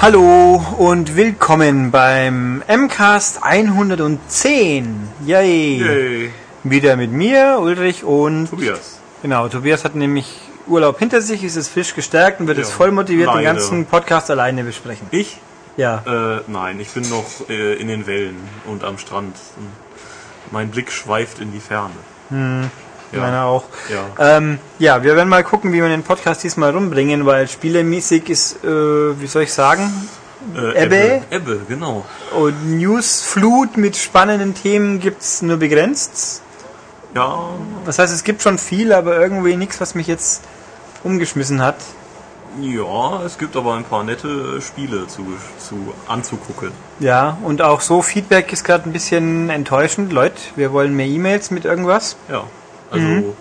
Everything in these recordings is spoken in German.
Hallo und willkommen beim MCAST 110. Yay. Yay. Wieder mit mir, Ulrich und Tobias. Genau, Tobias hat nämlich Urlaub hinter sich, ist es frisch gestärkt und wird Ja, jetzt voll motiviert den leider. ganzen Podcast alleine besprechen. Ich? Ja. Äh, nein, ich bin noch äh, in den Wellen und am Strand. Mein Blick schweift in die Ferne. Ja. Meiner auch. Ja. Ähm, ja, wir werden mal gucken, wie wir den Podcast diesmal rumbringen, weil spielemäßig ist, äh, wie soll ich sagen, Äh, Ebbe? Ebbe, genau. und Newsflut mit spannenden Themen gibt's nur begrenzt. Ja, Das heißt, es gibt schon viel, aber irgendwie nichts, was mich jetzt umgeschmissen hat. ja, es gibt aber ein paar nette Spiele zu, zu anzugucken. Ja, und auch so Feedback ist gerade ein bisschen enttäuschend. Leute, wir wollen mehr E-Mails mit irgendwas. Ja, also Mhm.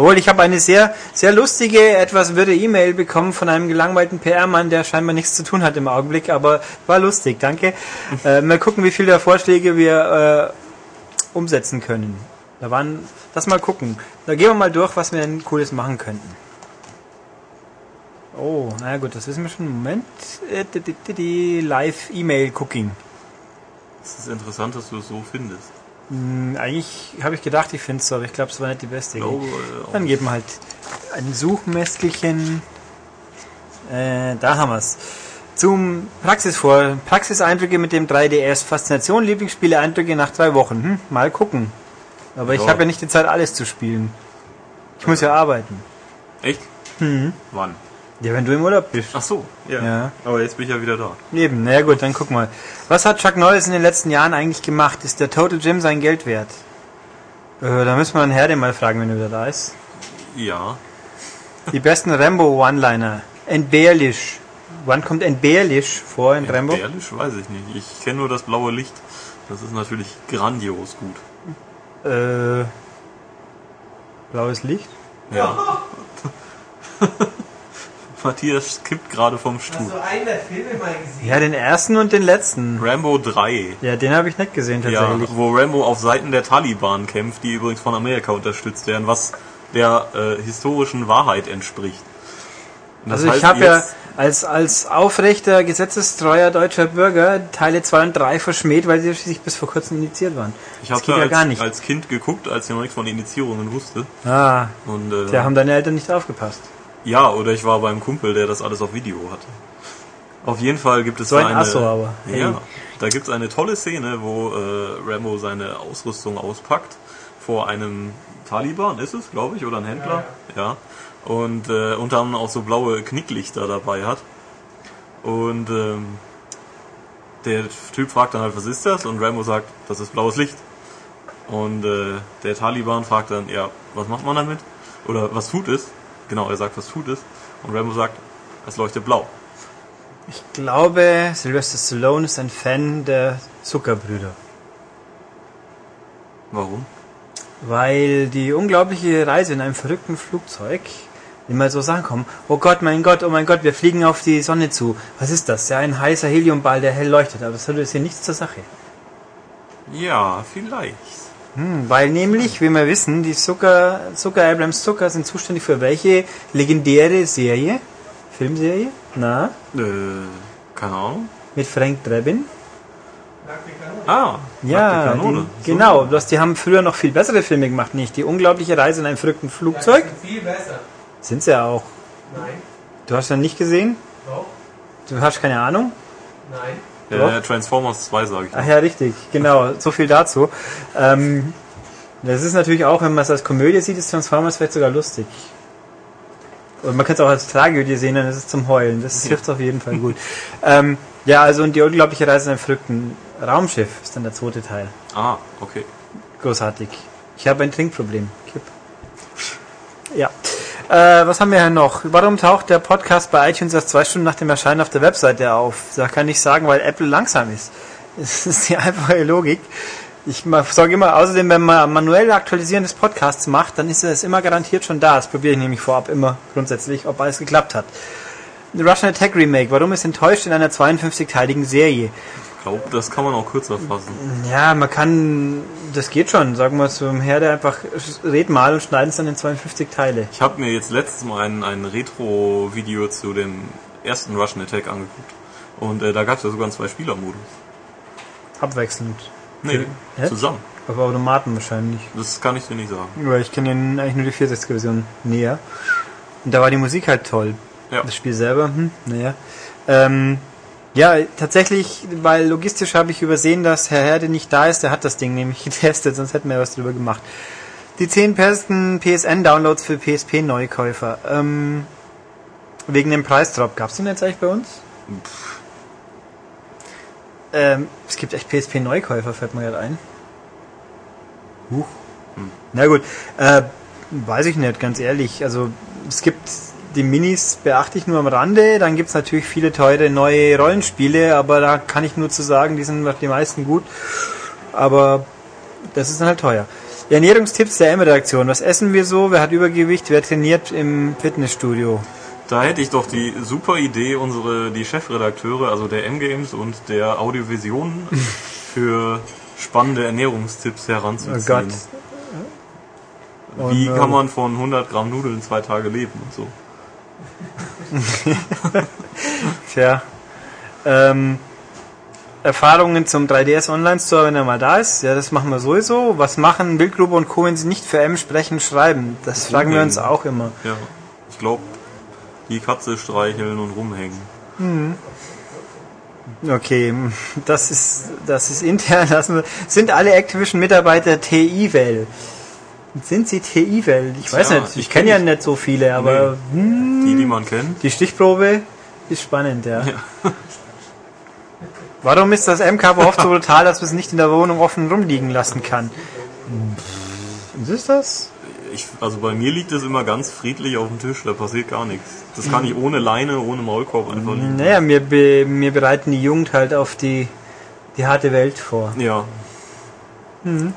Obwohl, ich habe eine sehr, sehr lustige, etwas wirre E-Mail bekommen von einem gelangweilten PR-Mann, der scheinbar nichts zu tun hat im Augenblick, aber war lustig, danke. äh, mal gucken, wie viele der Vorschläge wir äh, umsetzen können. Da waren, das mal gucken. Da gehen wir mal durch, was wir denn Cooles machen könnten. Oh, naja gut, das wissen wir schon. Moment. Äh, Live-E-Mail-Cooking. es ist interessant, dass du es so findest. Hm, Eigentlich habe ich gedacht, ich finde es so, aber ich glaube, es war nicht die beste Ich Idee. glaube, äh, auch Dann geben wir halt ein Suchmästelchen. Äh, da haben wir's. Zum Praxis vor. Praxiseindrücke mit dem 3DS. Faszination, Lieblingsspiele, Eindrücke nach drei Wochen. Hm, mal gucken. Aber ich Ja. habe ja nicht die Zeit, alles zu spielen. Ich muss ja arbeiten. echt? Mhm. Wann? Ja, wenn du im Urlaub bist. Ach so, ja. Ja. Aber jetzt bin ich ja wieder da. Eben, na ja gut, dann guck mal. Was hat Chuck Norris in den letzten Jahren eigentlich gemacht? Ist der Total Gym sein Geld wert? Äh, da müssen wir den Herde mal fragen, wenn er wieder da ist. Ja. Die besten Rambo One-Liner. Entbehrlich. Wann kommt entbehrlich vor in Rambo? Ehrlich, weiß ich nicht. Ich kenne nur das blaue Licht. Das ist natürlich grandios gut. Äh, blaues Licht? Ja. Matthias kippt gerade vom Stuhl. Hast du einen der Filme mal gesehen? Ja, den ersten und den letzten. Rambo 3. Ja, den habe ich nicht gesehen Ja, tatsächlich. wo Rambo auf Seiten der Taliban kämpft, die übrigens von Amerika unterstützt werden, was der äh, historischen Wahrheit entspricht. Also ich heißt habe ja als, als aufrechter, gesetzestreuer deutscher Bürger Teile 2 und 3 verschmäht, weil sie schließlich bis vor kurzem initiiert waren. ich habe ja als, gar nicht. als Kind geguckt, als ich noch nichts von Initiierungen wusste. Ah, Und äh, da haben deine Eltern nicht aufgepasst. Ja, oder ich war beim Kumpel, der das alles auf Video hatte. Auf jeden Fall gibt es So da ein eine, Asso aber. Hey. Ja, da gibt es eine tolle Szene, wo äh, Rambo seine Ausrüstung auspackt vor einem Taliban, ist es, glaube ich, oder ein Händler. Ja. Und äh, unter anderem auch so blaue Knicklichter dabei hat. Und ähm, der Typ fragt dann halt, was ist das? Und Rambo sagt, das ist blaues Licht. Und äh, der Taliban fragt dann, ja, was macht man damit? Oder was tut es? Genau, er sagt, was tut es? Und Rambo sagt, es leuchtet blau. Ich glaube, Sylvester Stallone ist ein Fan der Zuckerbrüder. Warum? Weil die unglaubliche Reise in einem verrückten Flugzeug immer so Sachen kommen. Oh Gott, mein Gott, oh mein Gott, wir fliegen auf die Sonne zu. Was ist das? Ja, ein heißer Heliumball, der hell leuchtet. Aber das hat jetzt hier nichts zur Sache. Ja, vielleicht. Hm, weil nämlich, wie wir wissen, die Zucker, Zucker Abrams Zucker sind zuständig für welche legendäre Serie? Filmserie? Na? Äh, keine Ahnung. Mit Frank Drebin? Ah, Ja, die, genau. Das, die haben früher noch viel bessere Filme gemacht, nicht? Die unglaubliche Reise in einem verrückten Flugzeug. Das ist viel besser. Sind sie ja auch. Nein. Du hast ja nicht gesehen? Doch. Du hast keine Ahnung? Nein. Äh, Transformers 2 sage ich. Ach ja, richtig. Genau. So viel dazu. Ähm, das ist natürlich auch, wenn man es als Komödie sieht, ist Transformers vielleicht sogar lustig. Und man kann es auch als Tragödie sehen, dann ist es zum Heulen. Das hilft auf jeden Fall gut. ähm, ja, also und die unglaubliche Reise in einem verrückten Raumschiff ist dann der zweite Teil. Ah, okay. Großartig. Ich habe ein Trinkproblem. Kipp. Äh, was haben wir hier noch? Warum taucht der Podcast bei iTunes erst zwei Stunden nach dem Erscheinen auf der Webseite auf? Da kann ich sagen, weil Apple langsam ist. Das ist die einfache Logik. Ich sage immer, außerdem, wenn man manuell Aktualisieren des Podcasts macht, dann ist es immer garantiert schon da. Das probiere ich nämlich vorab immer grundsätzlich, ob alles geklappt hat. The Russian Attack Remake. Warum ist enttäuscht in einer 52-teiligen Serie? Ich glaube, das kann man auch kürzer fassen. Ja, man kann, das geht schon, sagen wir zum Herde einfach, red mal und schneiden es dann in 52 Teile. Ich habe mir jetzt letztes Mal ein, ein Retro-Video zu dem ersten Russian Attack angeguckt. Und äh, da gab es ja sogar einen Zwei-Spieler-Modus. Abwechselnd. Nee, Hä? zusammen. Auf Automaten wahrscheinlich. Das kann ich dir nicht sagen. Weil ich kenne eigentlich nur die 64er-Version näher. Und da war die Musik halt toll. Ja. Das Spiel selber, hm, naja. Ähm, ja, tatsächlich, weil logistisch habe ich übersehen, dass Herr Herde nicht da ist. Der hat das Ding nämlich getestet, sonst hätten wir was drüber gemacht. Die 10 besten PSN-Downloads für PSP-Neukäufer. Ähm, wegen dem Preisdrop. Gab's den jetzt eigentlich bei uns? Ähm, es gibt echt PSP-Neukäufer, fällt mir gerade ein. Huch. Na gut, äh, weiß ich nicht, ganz ehrlich. Also es gibt die Minis, beachte ich nur am Rande. Dann gibt's natürlich viele teure neue Rollenspiele, aber da kann ich nur zu sagen, die sind die meisten gut. Aber das ist dann halt teuer. Die Ernährungstipps der M-Redaktion. Was essen wir so? Wer hat Übergewicht? Wer trainiert im Fitnessstudio? Da hätte ich doch die super Idee, unsere die Chefredakteure, also der M-Games und der Audiovision für spannende Ernährungstipps heranzuziehen. Oh Gott. Wie kann ähm, man von 100 Gramm Nudeln zwei Tage leben und so. Tja. Ähm, Erfahrungen zum 3DS Online Store, wenn er mal da ist. Ja, das machen wir sowieso. Was machen Bildgruppe und Co., wenn sie nicht für M sprechen, schreiben? Das fragen wir uns auch immer. Ja, ich glaube, die Katze streicheln und rumhängen. Okay, das ist, das ist intern. Wir, sind alle Activision-Mitarbeiter TI-Well? Sind sie TI-Well? Ich weiß Tja, nicht. Ich, kenne kenn ja nicht. nicht so viele, aber hm, Die, die man kennt. die Stichprobe ist spannend, ja. Warum ist das M-Cover oft so brutal, dass man es nicht in der Wohnung offen rumliegen lassen kann? Was ist das? Ich, also bei mir liegt es immer ganz friedlich auf dem Tisch, da passiert gar nichts. Das kann ich ohne Leine, ohne Maulkorb einfach liegen. Naja, mir, be, mir bereiten die Jugend halt auf die, die harte Welt vor. Ja.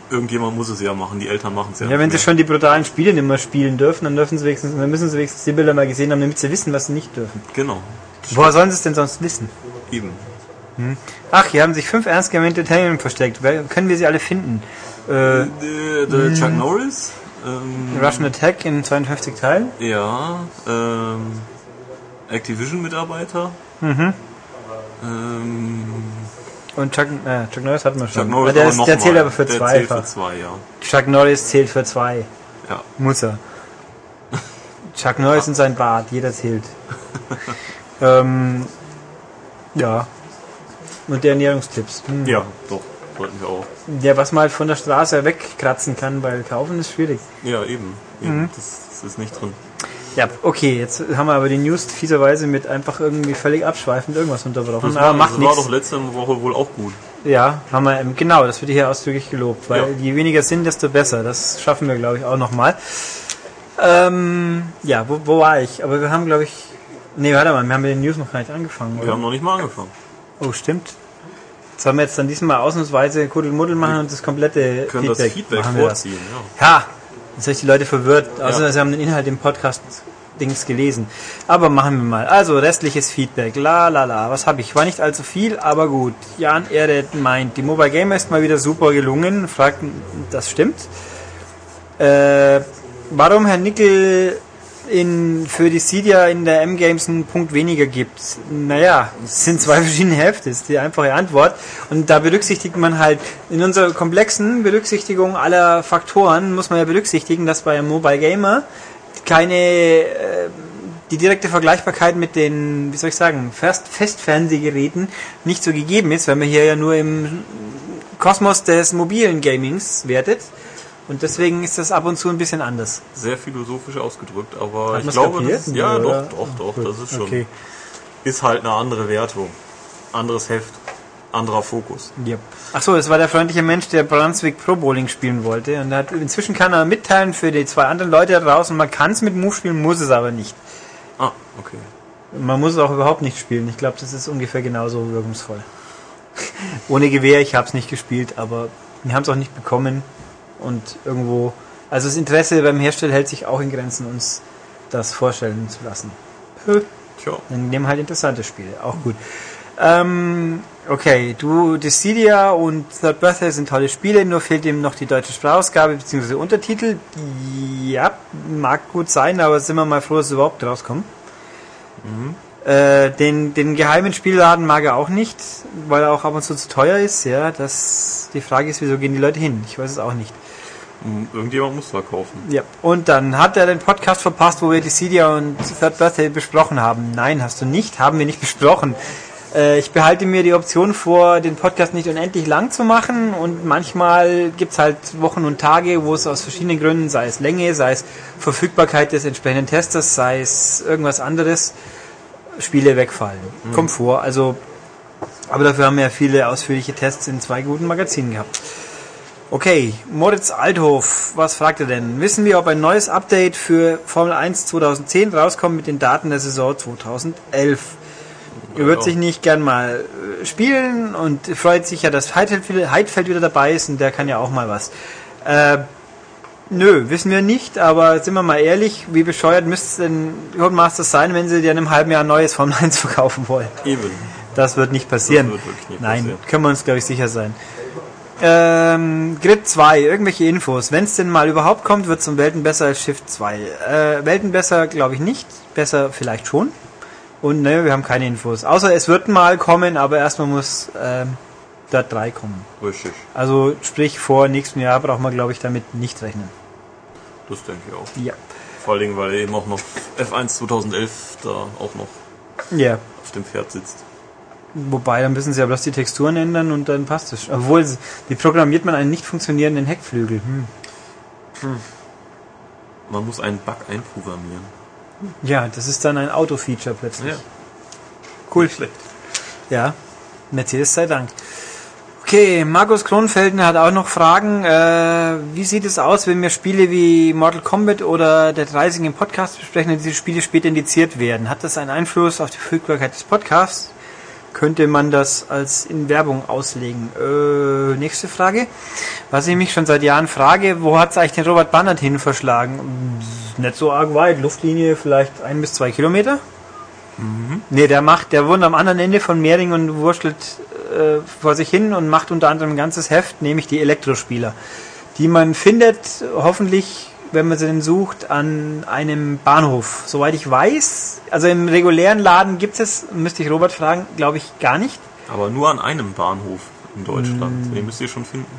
Irgendjemand muss es ja machen, die Eltern machen es ja. Mhm. Ja, wenn sie schon die brutalen Spiele nicht mehr spielen dürfen, dann dürfen sie wenigstens, dann müssen sie wenigstens die Bilder mal gesehen haben, damit sie wissen, was sie nicht dürfen. Genau, Woher sollen sie es denn sonst wissen? eben. Ach, hier haben sich fünf ernst gemeinte Entertainment versteckt. Wer, können wir sie alle finden? Äh, Äh, der Chuck Norris. Ähm, Russian Attack in 52 Teilen? ja, ähm, Activision-Mitarbeiter. Mhm. Ähm, Und Chuck, äh, Chuck Norris hatten wir schon. Chuck Norris der, ist, der zählt aber für der zwei. Zählt für zwei, ja. Chuck Norris zählt für zwei. ja. Muss er. Chuck Norris in sein Bart, jeder zählt. ähm, ja. Und die Ernährungstipps. Hm. Ja, doch, sollten wir auch. Ja, was man halt von der Straße wegkratzen kann, weil kaufen ist schwierig. Ja, eben. eben. Mhm. Das, das ist nicht drin. Ja, okay, jetzt haben wir aber die News fieserweise mit einfach irgendwie völlig abschweifend irgendwas unterbrochen. Das, war, macht das war nichts. doch letzte Woche wohl auch gut. Ja, haben wir, ähm, genau, das wird hier ausdrücklich gelobt, weil Ja. je weniger sind, desto besser. Das schaffen wir, glaube ich, auch nochmal. Ähm, ja, wo, wo war ich? Aber wir haben, glaube ich, nee, warte mal, wir haben mit den News noch gar nicht angefangen. Wir Oder? haben noch nicht mal angefangen. Oh, stimmt. Sollen wir jetzt dann diesmal ausnahmsweise Kuddelmuddel machen und das komplette Wir Feedback, das Feedback machen wir vorziehen, ja. Ja, jetzt habe ich die Leute verwirrt, außer Ja. sie haben den Inhalt im Podcast Dings gelesen. Aber machen wir mal. Also restliches Feedback. La la la. Was habe ich? War nicht allzu viel, aber gut. Jan Erdet meint, die Mobile Gamer ist mal wieder super gelungen. Fragt, das stimmt. Äh, warum Herr Nickel in, für die Cydia in der M-Games einen Punkt weniger gibt. Naja, es sind zwei verschiedene Hälfte, ist die einfache Antwort. Und da berücksichtigt man halt, in unserer komplexen Berücksichtigung aller Faktoren muss man ja berücksichtigen, dass bei einem Mobile Gamer keine, äh, die direkte Vergleichbarkeit mit den, wie soll ich sagen, Fest Festfernsehgeräten nicht so gegeben ist, weil man hier ja nur im Kosmos des mobilen Gamings wertet. Und deswegen ist das ab und zu ein bisschen anders. Sehr philosophisch ausgedrückt, aber ich glaube, das ist, ja, Oder? doch, doch, doch, das ist schon, Okay. ist halt eine andere Wertung. Anderes Heft, anderer Fokus. Yep. Ach so, das war der freundliche Mensch, der Brunswick Pro Bowling spielen wollte. Und hat, inzwischen kann er mitteilen für die zwei anderen Leute da draußen, man kann es mit Move spielen, muss es aber nicht. Ah, okay. Man muss es auch überhaupt nicht spielen. Ich glaube, das ist ungefähr genauso wirkungsvoll. Ohne Gewehr, ich habe es nicht gespielt, aber wir haben es auch nicht bekommen. Und irgendwo, also das Interesse beim Hersteller hält sich auch in Grenzen, uns das vorstellen zu lassen. Tja, Dann nehmen halt interessante Spiele, auch gut. Ähm, okay, du, Dissidia und Third Birthday sind tolle Spiele, nur fehlt ihm noch die deutsche Sprachausgabe bzw. Untertitel. Ja, mag gut sein, aber sind wir mal froh, dass sie überhaupt rauskommen. Äh, den, den geheimen Spielladen mag er auch nicht, weil er auch ab und zu zu teuer ist. Ja, das, die Frage ist, wieso gehen die Leute hin? Ich weiß es auch nicht. Hm, Irgendjemand muss verkaufen. Ja. Und dann hat er den Podcast verpasst, wo wir die Cydia und Third Birthday besprochen haben. Nein, hast du nicht, haben wir nicht besprochen. Äh, ich behalte mir die Option vor, den Podcast nicht unendlich lang zu machen und manchmal gibt's halt Wochen und Tage, wo es aus verschiedenen Gründen, sei es Länge, sei es Verfügbarkeit des entsprechenden Testers, sei es irgendwas anderes, Spiele wegfallen. Kommt vor. Also, aber dafür haben wir ja viele ausführliche Tests in zwei guten Magazinen gehabt. Okay, Moritz Althof, was fragt er denn? Wissen wir, ob ein neues Update für Formel 1 2010 rauskommt mit den Daten der Saison 2011? Er wird sich nicht gern mal äh, spielen und freut sich ja, dass Heidfeld wieder, dabei ist und der kann ja auch mal was. Äh, nö, wissen wir nicht, aber sind wir mal ehrlich, wie bescheuert müsste es denn Codemasters sein, wenn sie dir in einem halben Jahr ein neues Formel 1 verkaufen wollen? Eben. Das wird nicht passieren. Wird nicht Nein, passieren. können wir uns, glaube ich, sicher sein. Ähm, Grid 2, irgendwelche Infos. Wenn es denn mal überhaupt kommt, wird es um Welten besser als Shift 2. Äh, Welten besser, glaube ich nicht. Besser vielleicht schon. Und ne, wir haben keine Infos. Außer es wird mal kommen, aber erstmal muss ähm, Dirt 3 kommen. Richtig. Also sprich, vor nächstem Jahr braucht man, glaube ich, damit nicht rechnen. Das denke ich auch. Ja. Vor allen Dingen, weil eben auch noch F1 2011 da auch noch Ja. auf dem Pferd sitzt. Wobei, dann müssen sie ja bloß die Texturen ändern und dann passt es. Obwohl, wie programmiert man einen nicht funktionierenden Heckflügel? Hm. Man muss einen Bug einprogrammieren. Ja, das ist dann ein Auto-Feature plötzlich. Ja. Cool. Schlecht. Ja, Mercedes sei Dank. Okay, Markus Kronfelden hat auch noch Fragen. Äh, wie sieht es aus, wenn wir Spiele wie Mortal Kombat oder Dead Rising im Podcast besprechen und diese Spiele später indiziert werden? Hat das einen Einfluss auf die Verfügbarkeit des Podcasts? Könnte man das als in Werbung auslegen? Äh, nächste Frage. Was ich mich schon seit Jahren frage, wo hat es eigentlich den Robert Bannert hin verschlagen? Nicht so arg weit, Luftlinie vielleicht ein bis zwei Kilometer? Nee, der macht, der wohnt am anderen Ende von Mehring und wurschtelt äh, vor sich hin und macht unter anderem ein ganzes Heft, nämlich die Elektrospieler, die man findet, hoffentlich, wenn man sie denn sucht, an einem Bahnhof. Soweit ich weiß, also im regulären Laden gibt es, müsste ich Robert fragen, glaube ich gar nicht. Aber nur an einem Bahnhof in Deutschland. Den müsst ihr schon finden.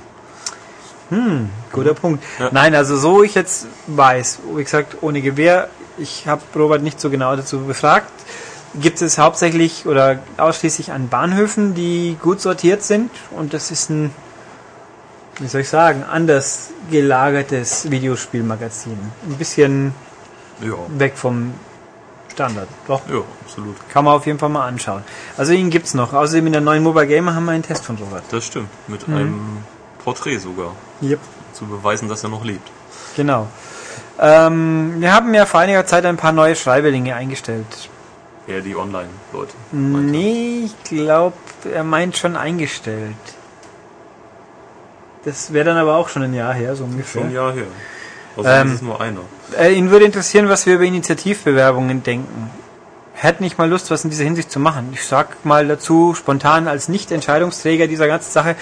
Guter Punkt. Ja. Nein, also so ich jetzt weiß, wie gesagt, ohne Gewehr, ich habe Robert nicht so genau dazu befragt, gibt es hauptsächlich oder ausschließlich an Bahnhöfen, die gut sortiert sind und das ist ein, wie soll ich sagen, anders gelagertes Videospielmagazin. Ein bisschen Ja. weg vom Standard. Doch, Ja, absolut. kann man auf jeden Fall mal anschauen. Also ihn gibt's noch. Außerdem in der neuen Mobile Gamer haben wir einen Test von Robert. Das stimmt. Mit einem Porträt sogar. Yep. Zu beweisen, dass er noch lebt. Genau. Ähm, wir haben ja vor einiger Zeit ein paar neue Schreiberlinge eingestellt. Ja, die Online-Leute. Nee, ich glaube, er meint schon eingestellt. Das wäre dann aber auch schon ein Jahr her, so ungefähr. Schon ein Jahr her. Außerdem Ähm, ist es nur einer. Äh, ihn würde interessieren, was wir über Initiativbewerbungen denken. Hätte nicht mal Lust, was in dieser Hinsicht zu machen. Ich sag mal dazu, spontan als Nicht-Entscheidungsträger dieser ganzen Sache,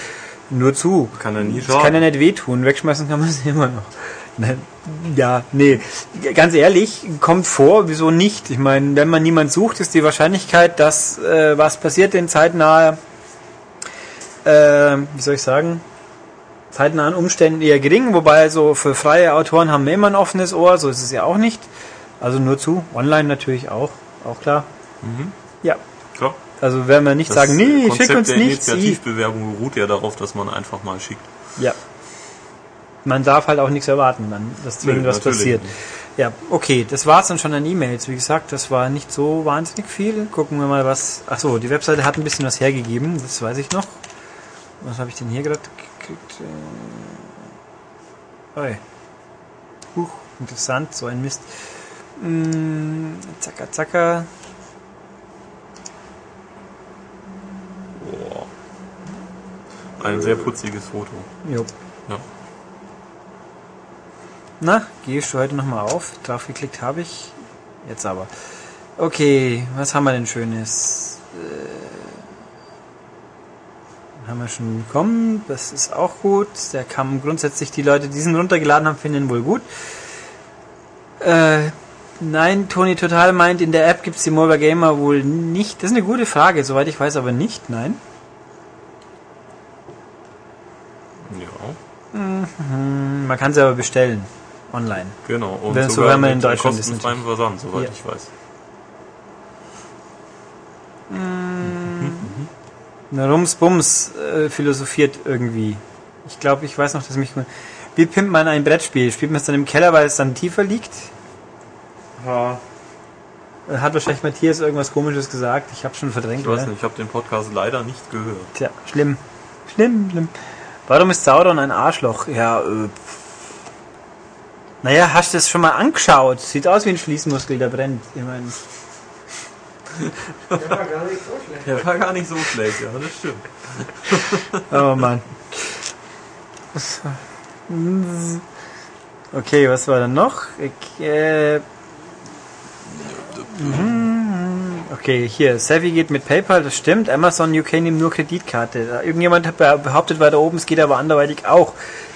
nur zu. Kann er nie Das kann schaden. nicht wehtun. Wegschmeißen kann man sie immer noch. Ja, nee. Ganz ehrlich, kommt vor, wieso nicht? Ich meine, wenn man niemand sucht, ist die Wahrscheinlichkeit, dass äh, was passiert in zeitnaher, äh, wie soll ich sagen, zeitnahen Umständen eher gering. Wobei so für freie Autoren haben wir immer ein offenes Ohr, so ist es ja auch nicht. Also nur zu. Online natürlich auch, auch klar. Ja, Klar. also werden wir nicht Das sagen, nee, Konzept schick uns der nichts. I. Initiativbewerbung beruht ja darauf, dass man einfach mal schickt. Ja. Man darf halt auch nichts erwarten, dann, dass zwingend Nö, was natürlich passiert. Ja, okay, das war's dann schon an E-Mails. Wie gesagt, das war nicht so wahnsinnig viel. Gucken wir mal, was. Achso, die Webseite hat ein bisschen was hergegeben, das weiß ich noch. Was habe ich denn hier gerade gekriegt? Äh, oi. Huch, interessant, so ein Mist. Mm, zacker, zacker. Boah. Ein sehr putziges Foto. Jo. Ja. Na, gehst du heute nochmal auf? Drauf geklickt habe ich. Jetzt aber. Okay, was haben wir denn Schönes? Äh, haben wir schon bekommen. Das ist auch gut. Der kam grundsätzlich, die Leute, die diesen runtergeladen haben, finden ihn wohl gut. Äh, Nein, Toni Total meint, in der App gibt es die Mobile Gamer wohl nicht. Das ist eine gute Frage, soweit ich weiß, aber nicht, nein. Ja, Hm, Man kann sie aber bestellen. Online. genau. Und Wenn- so sogar wenn man in Deutschland ist, Versand, soweit Ja. ich weiß. Eine Rums-Bums äh, philosophiert irgendwie. Ich glaube, ich weiß noch, dass mich. Wie pimpt man ein Brettspiel? Spielt man es dann im Keller, weil es dann tiefer liegt? Ja. Hat wahrscheinlich Matthias irgendwas komisches gesagt. Ich habe schon verdrängt. Ich weiß nicht, ich habe den Podcast leider nicht gehört. Tja, schlimm. Schlimm, schlimm. Warum ist Sauron ein Arschloch? Ja, äh. Naja, hast du das schon mal angeschaut? Sieht aus wie ein Schließmuskel, der brennt. Ich meine, Der war gar nicht so schlecht. Der war gar nicht so schlecht, ja, das stimmt. oh Mann. Okay, was war dann noch? Ich, äh, mhm. Okay, hier, Savvy geht mit PayPal, das stimmt. Amazon UK nimmt nur Kreditkarte. Irgendjemand hat behauptet weiter oben, es geht aber anderweitig auch.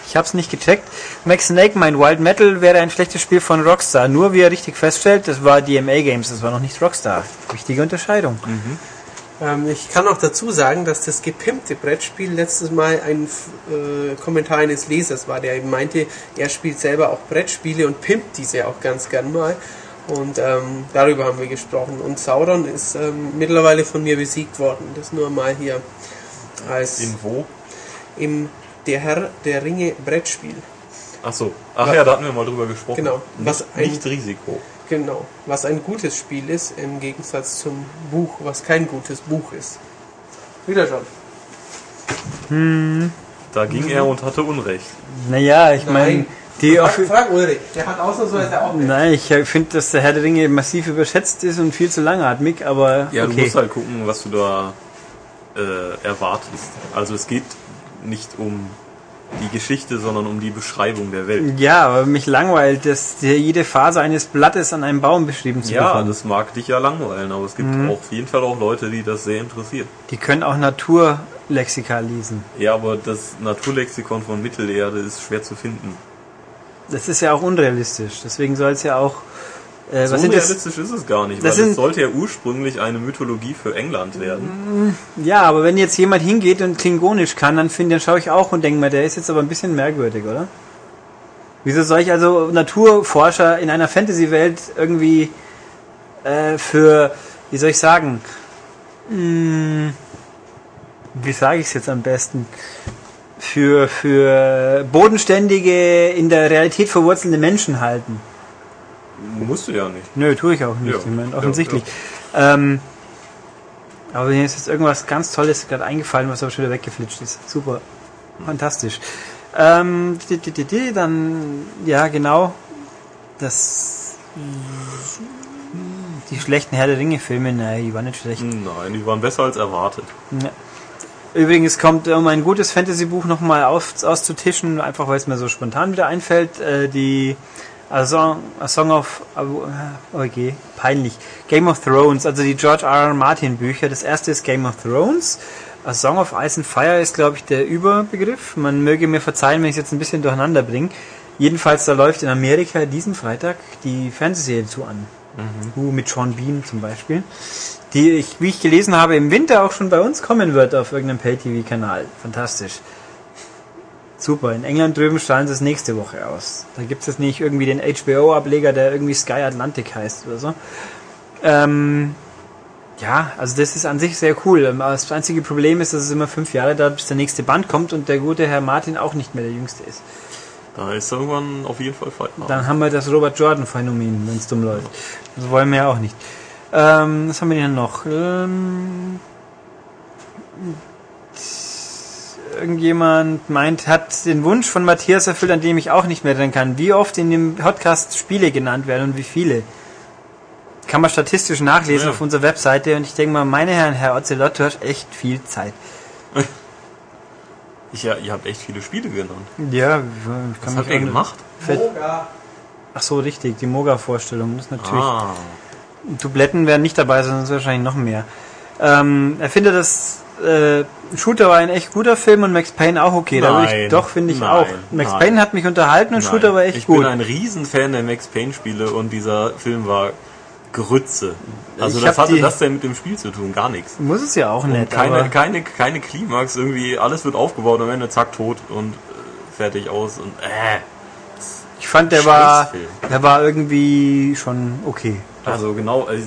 Ich hab's nicht gecheckt. Max Snake meint, Wild Metal wäre ein schlechtes Spiel von Rockstar. Nur wie er richtig feststellt, das war DMA Games, das war noch nicht Rockstar. Wichtige Unterscheidung. Ähm, ich kann auch dazu sagen, dass das gepimpte Brettspiel letztes Mal ein äh, Kommentar eines Lesers war, der eben meinte, er spielt selber auch Brettspiele und pimpt diese auch ganz gern mal. Und ähm, darüber haben wir gesprochen. Und Sauron ist ähm, mittlerweile von mir besiegt worden. Das nur mal hier als In wo? im Der Herr der Ringe Brettspiel. Ach so. Ach ja, da hatten wir mal drüber gesprochen. Genau. Was Nicht, ein- nicht Risiko. Genau. Was ein gutes Spiel ist, im Gegensatz zum Buch, was kein gutes Buch ist. Wieder schon. Da ging er und hatte Unrecht. Naja, ich meine, die frag, frag Ulrich, der hat ausnahmsweise auch recht. Nein, ich finde, dass der Herr der Ringe massiv überschätzt ist und viel zu langatmig, aber Ja, du okay. musst halt gucken, was du da äh, erwartest. Also es geht nicht um die Geschichte, sondern um die Beschreibung der Welt. Ja, aber mich langweilt, dass jede Phase eines Blattes an einem Baum beschrieben zu Ja, bekommen. das mag dich ja langweilen, aber es gibt auf jeden Fall auch Leute, die das sehr interessiert. Die können auch Naturlexika lesen. Ja, aber das Naturlexikon von Mittelerde ist schwer zu finden. Das ist ja auch unrealistisch. Deswegen soll es ja auch. Äh, So realistisch ist es gar nicht, Das weil sind- es sollte ja ursprünglich eine Mythologie für England werden. Ja, aber wenn jetzt jemand hingeht und Klingonisch kann, dann finde, dann schaue ich auch und denke mir, der ist jetzt aber ein bisschen merkwürdig, oder? Wieso soll ich also Naturforscher in einer Fantasy-Welt irgendwie äh, für, wie soll ich sagen, mh, wie sage ich es jetzt am besten, für, für bodenständige, in der Realität verwurzelte Menschen halten? Musst du ja nicht. Nö, tue ich auch nicht. Ja, ich meine, ja, offensichtlich. Ähm, aber mir ist jetzt irgendwas ganz Tolles gerade eingefallen, was aber schon wieder weggeflitscht ist. Super. Fantastisch. Ähm, dann, ja, genau. Das. Die schlechten Herr der Ringe-Filme, nein, die waren nicht schlecht. Nein, die waren besser als erwartet. Ja. Übrigens kommt, um ein gutes Fantasy-Buch nochmal auszutischen, einfach weil es mir so spontan wieder einfällt, äh, die A Song, A Song of, oh, okay, peinlich, Game of Thrones, also die George R. R. Martin Bücher. Das erste ist Game of Thrones. A Song of Ice and Fire ist, glaube ich, der Überbegriff. Man möge mir verzeihen, wenn ich es jetzt ein bisschen durcheinander bringe. Jedenfalls, da läuft in Amerika diesen Freitag die Fernsehserie zu an. Uh, mit Sean Bean zum Beispiel. Die, ich, wie ich gelesen habe, im Winter auch schon bei uns kommen wird auf irgendeinem Pay-TV-Kanal. Fantastisch. Super. In England drüben strahlen sie es nächste Woche aus. Da gibt es jetzt nicht irgendwie den HBO-Ableger, der irgendwie Sky Atlantic heißt oder so. Ähm, ja, also das ist an sich sehr cool. Ähm, Das einzige Problem ist, dass es immer fünf Jahre dauert, bis der nächste Band kommt und der gute Herr Martin auch nicht mehr der Jüngste ist. Da ist irgendwann auf jeden Fall Feierabend. Dann haben wir das Robert Jordan-Phänomen, wenn es dumm läuft. Das wollen wir ja auch nicht. Ähm, was haben wir denn noch? Ähm, irgendjemand meint, hat den Wunsch von Matthias erfüllt, an dem ich auch nicht mehr dran kann. Wie oft in dem Podcast Spiele genannt werden und wie viele? Kann man statistisch nachlesen Ja. auf unserer Webseite und ich denke mal, meine Herren, Herr Ocelot, du hast echt viel Zeit. Ich, ja, ihr habt echt viele Spiele genannt. Ja, ich Was kann habt mich ihr auch- gemacht? Moga. Ach so, richtig, die Moga-Vorstellung, das ist natürlich. Ah, Dubletten werden nicht dabei sonst wahrscheinlich noch mehr. Ähm, er findet das äh, Shooter war ein echt guter Film und Max Payne auch okay. da würde ich, Nein. doch, finde ich Nein. auch. Max Nein. Payne hat mich unterhalten und Shooter war echt ich gut. bin ein Riesenfan der Max Payne Spiele und dieser Film war Grütze. Also Ich das hab hatte das denn mit dem Spiel zu tun? Gar nichts. Muss es ja auch nicht. Keine, keine, keine Klimax, irgendwie alles wird aufgebaut und am Ende zack tot und äh, fertig aus und äh. ich fand, der war, der war irgendwie schon okay. Also genau, also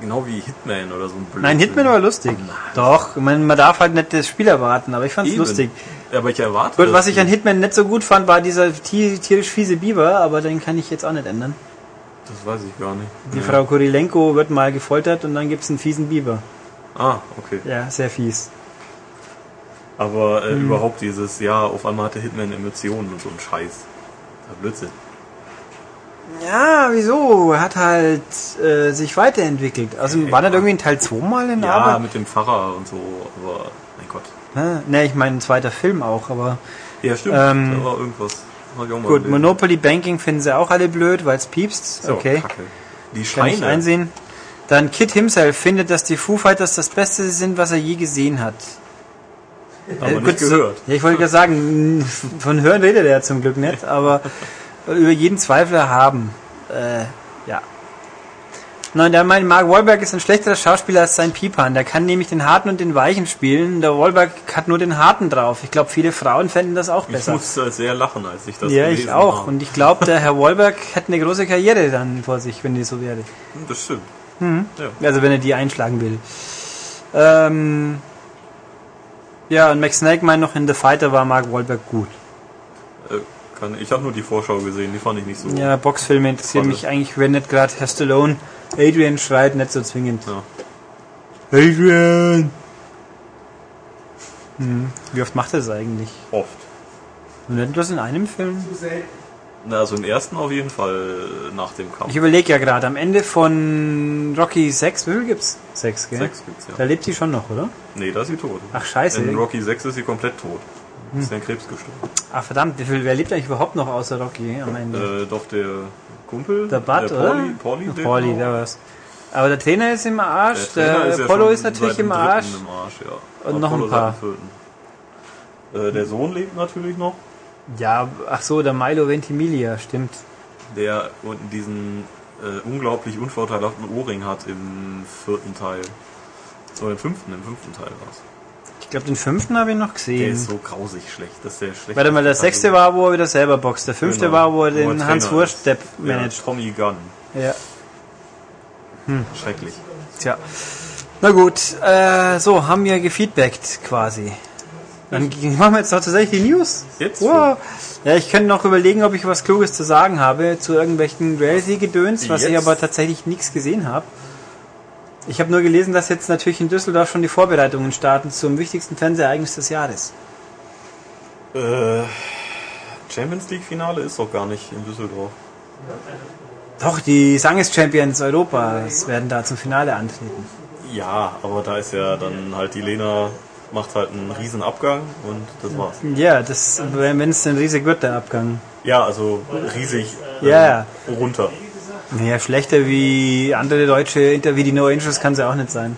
genau wie Hitman oder so ein Blödsinn. Nein, Hitman war lustig. Doch, man, man darf halt nicht das Spiel erwarten, aber ich fand's Eben. lustig. Aber ich erwarte. Gut, was ich an. Hitman nicht so gut fand, war dieser ti- tierisch fiese Biber, aber den kann ich jetzt auch nicht ändern. Das weiß ich gar nicht. Die Nee. Frau Kurilenko wird mal gefoltert und dann gibt's einen fiesen Biber. Ah, okay. Ja, sehr fies. Aber äh, Hm. überhaupt dieses, ja, auf einmal hatte Hitman Emotionen und so ein Scheiß. Ja, Blödsinn. Ja, wieso? Er hat halt äh, sich weiterentwickelt. Also war das irgendwie in Teil 2 mal in Ja, Arbeit? mit dem Pfarrer und so, aber mein Gott. Ne, ne, ich meine ein zweiter Film auch, aber Ja, stimmt. Ähm, da war irgendwas. Gut. Monopoly Banking finden sie auch alle blöd, weil es piepst. So, okay, Kacke. Die kann ich Scheine. einsehen. Dann Kid himself findet, dass die Foo Fighters das Beste sind, was er je gesehen hat. aber Äh, nicht gut, gehört. Ja, ich wollte gerade sagen, von Hören redet er zum Glück nicht, aber über jeden Zweifel erhaben. Äh, ja. Nein, der meint, Mark Wahlberg ist ein schlechterer Schauspieler als sein Pipan. Der kann nämlich den Harten und den Weichen spielen. Der Wahlberg hat nur den Harten drauf. Ich glaube, viele Frauen fänden das auch Ich besser. musste sehr lachen, als ich das Ja, gelesen ich auch. habe. Und ich glaube, der Herr Wahlberg hätte eine große Karriere dann vor sich, wenn die so wäre. Das stimmt. Mhm. Ja. Also wenn er die einschlagen will. Ähm, ja, und Max Snake meint noch, in The Fighter war Mark Wahlberg gut. Äh, kann, ich habe nur die Vorschau gesehen, die fand ich nicht so. Ja, Boxfilme interessieren mich eigentlich, wenn nicht gerade Herr Stallone Adrian schreit, nicht so zwingend. Ja. Adrian! Hm. Wie oft macht er das eigentlich? Oft. Und nicht bloß in einem Film? Zu selten. Na, also im ersten auf jeden Fall nach dem Kampf. Ich überlege ja gerade, am Ende von Rocky 6, wie viel gibt's? 6, gell? Sechs gibt's ja. Da lebt sie schon noch, oder? Nee, da ist sie tot. Ach, scheiße. In Rocky 6 ist sie komplett tot. Hm. Ist ja an Krebs gestorben. Ach verdammt, wer lebt eigentlich überhaupt noch außer Rocky am Ende? Äh, doch der Kumpel. der Bud, der oder? Pauli, Pauli, Ach, lebt Pauli, der war's. Aber der Trainer ist im Arsch, der, Trainer ist ja Apollo schon ist natürlich im Arsch. Im Arsch ja. Und noch ein Apollo paar. Äh, der Sohn lebt natürlich noch. Ja, ach so, der Milo Ventimiglia, stimmt. Der unten diesen äh, unglaublich unvorteilhaften Ohrring hat im vierten Teil. So, im fünften, im fünften Teil war's. Ich glaube, den fünften habe ich noch Der gesehen. ist so grausig schlecht. Das ist der schlechteste. Warte mal, der sechste war, wo er wieder selber boxt. Der fünfte Genau. war, wo er Wo den er Hans Trainer Wurst ist. Step Ja, managt. Tommy Gunn. Ja. Schrecklich. Tja. Na gut, äh, so, haben wir gefeedbackt quasi. Dann machen wir jetzt noch tatsächlich die News. Jetzt Wow. Ja, ich könnte noch überlegen, ob ich was Kluges zu sagen habe zu irgendwelchen Reality-Gedöns, was ich Jetzt? aber tatsächlich nichts gesehen habe. Ich habe nur gelesen, dass jetzt natürlich in Düsseldorf schon die Vorbereitungen starten zum wichtigsten Fernsehereignis des Jahres. Äh, Champions League Finale ist doch gar nicht in Düsseldorf. Doch, die Sanges-Champions Europas werden da zum Finale antreten. Ja, aber da ist ja dann halt die Lena macht halt einen riesen Abgang und das war's. Ja, das, wenn es denn riesig wird, der Abgang. Ja, also riesig ähm, Ja. runter. Naja, schlechter wie andere deutsche, Inter wie die No Angels kann sie auch nicht sein.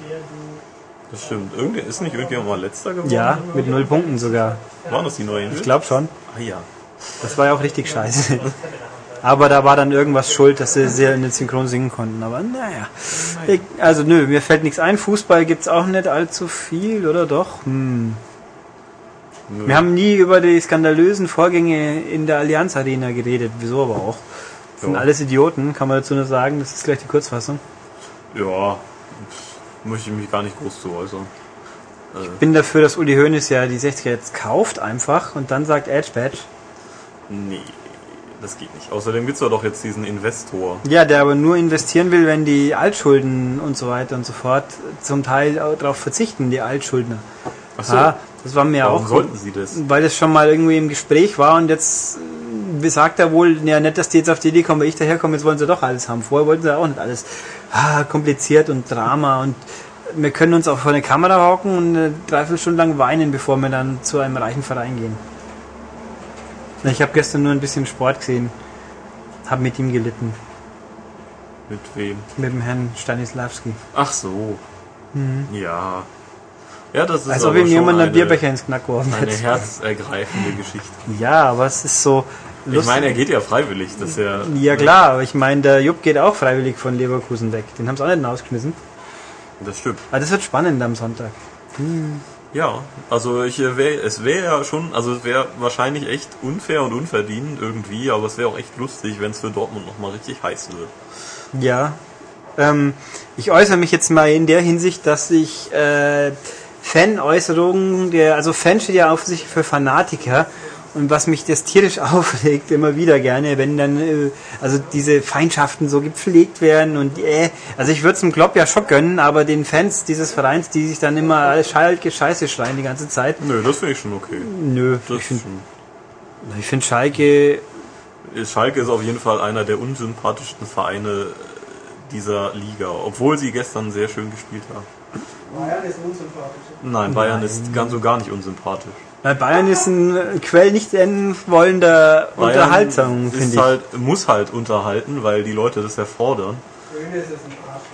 Das stimmt. Irgend, ist nicht irgendjemand mal letzter geworden? Ja, mit null Punkten sogar. Waren das die neuen? Ich glaube schon. Ah ja. Das war ja auch richtig scheiße. Aber da war dann irgendwas schuld, dass sie sehr in den Synchron singen konnten. Aber naja. Ich, also nö, mir fällt nichts ein. Fußball gibt's auch nicht allzu viel, oder doch? Hm. Wir haben nie über die skandalösen Vorgänge in der Allianz Arena geredet. Wieso aber auch? Das sind Ja. alles Idioten, kann man dazu nur sagen. Das ist gleich die Kurzfassung. Ja, möchte ich mich gar nicht groß zu äußern. Äh, Bin dafür, dass Uli Hoeneß ja die 60er jetzt kauft einfach und dann sagt Edge Badge. nee, das geht nicht. Außerdem gibt's ja doch jetzt diesen Investor. Ja, der aber nur investieren will, wenn die Altschulden und so weiter und so fort zum Teil darauf verzichten, die Altschuldner. Ach so. Ah, das war mir Warum auch, sollten sie das? weil das schon mal irgendwie im Gespräch war und jetzt sagt er wohl, ja nicht, dass die jetzt auf die Idee kommen, weil ich daherkomme, jetzt wollen sie doch alles haben. Vorher wollten sie auch nicht alles. Ah, kompliziert und Drama und wir können uns auch vor eine Kamera hocken und eine Dreiviertelstunde lang weinen, bevor wir dann zu einem reichen Verein gehen. Ich habe gestern nur ein bisschen Sport gesehen, habe mit ihm gelitten, Mit wem? mit dem Herrn Stanislavski. Ach so. Mhm. Ja. Ja, das ist Als ob ihm jemand einen eine, Bierbecher ins Knack geworfen eine hätte. herzergreifende Geschichte. Ja, aber es ist so Ich meine, er geht ja freiwillig. Das ist ja, Ja klar, aber ich meine, der Jupp geht auch freiwillig von Leverkusen weg. Den haben sie auch nicht rausgeschmissen. Das stimmt. Aber das wird spannend am Sonntag. Ja, also ich äh, wär, es wäre ja schon, also es wäre wahrscheinlich echt unfair und unverdient irgendwie, aber es wäre auch echt lustig, wenn es für Dortmund nochmal richtig heiß wird. Ja. Ähm, ich äußere mich jetzt mal in der Hinsicht, dass ich äh, Fan-Äußerungen, der, also Fan steht ja auf sich für Fanatiker. Und was mich das tierisch aufregt, immer wieder gerne, wenn dann, äh, also diese Feindschaften so gepflegt werden und äh, also ich würde es dem Klopp ja schon gönnen, aber den Fans dieses Vereins, die sich dann immer alles Schalke Scheiße schreien die ganze Zeit, Nö, das finde ich schon okay. nö, Das ich finde schon. ich find Schalke, Schalke ist auf jeden Fall einer der unsympathischsten Vereine äh, dieser Liga, obwohl sie gestern sehr schön gespielt haben. Bayern ist unsympathisch. Nein, Bayern ist ganz und gar nicht unsympathisch. Weil Bayern ist ein Quell nicht enden wollender Bayern Unterhaltung, ist finde ich. halt, muss halt unterhalten, weil die Leute das erfordern.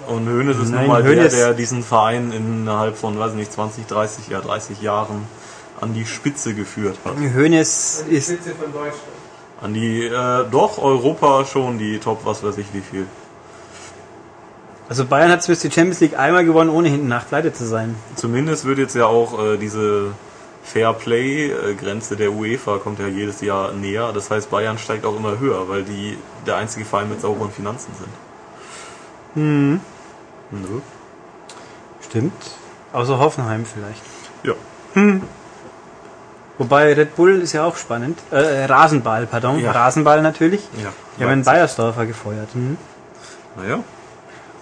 Und Hönes ist Nein, nun mal der, Hoeneß- der diesen Verein innerhalb von, weiß nicht, 20, 30, ja 30 Jahren an die Spitze geführt hat. Hoeneß Die ist Spitze von Deutschland. An die, äh, doch, Europa schon, die Top, was weiß ich wie viel. Also Bayern hat zumindest die Champions League einmal gewonnen, ohne hinten nach pleite zu sein. Zumindest wird jetzt ja auch äh, diese Fair Play-Grenze der UEFA kommt ja jedes Jahr näher. Das heißt, Bayern steigt auch immer höher, weil die der einzige Verein mit sauberen Finanzen sind. Mhm. Nö. Stimmt. Außer Hoffenheim vielleicht. Ja. Wobei Red Bull ist ja auch spannend. Äh, Rasenball, pardon. Ja. Rasenball natürlich. Ja. Die haben einen Bayersdorfer gefeuert. Mhm. Naja.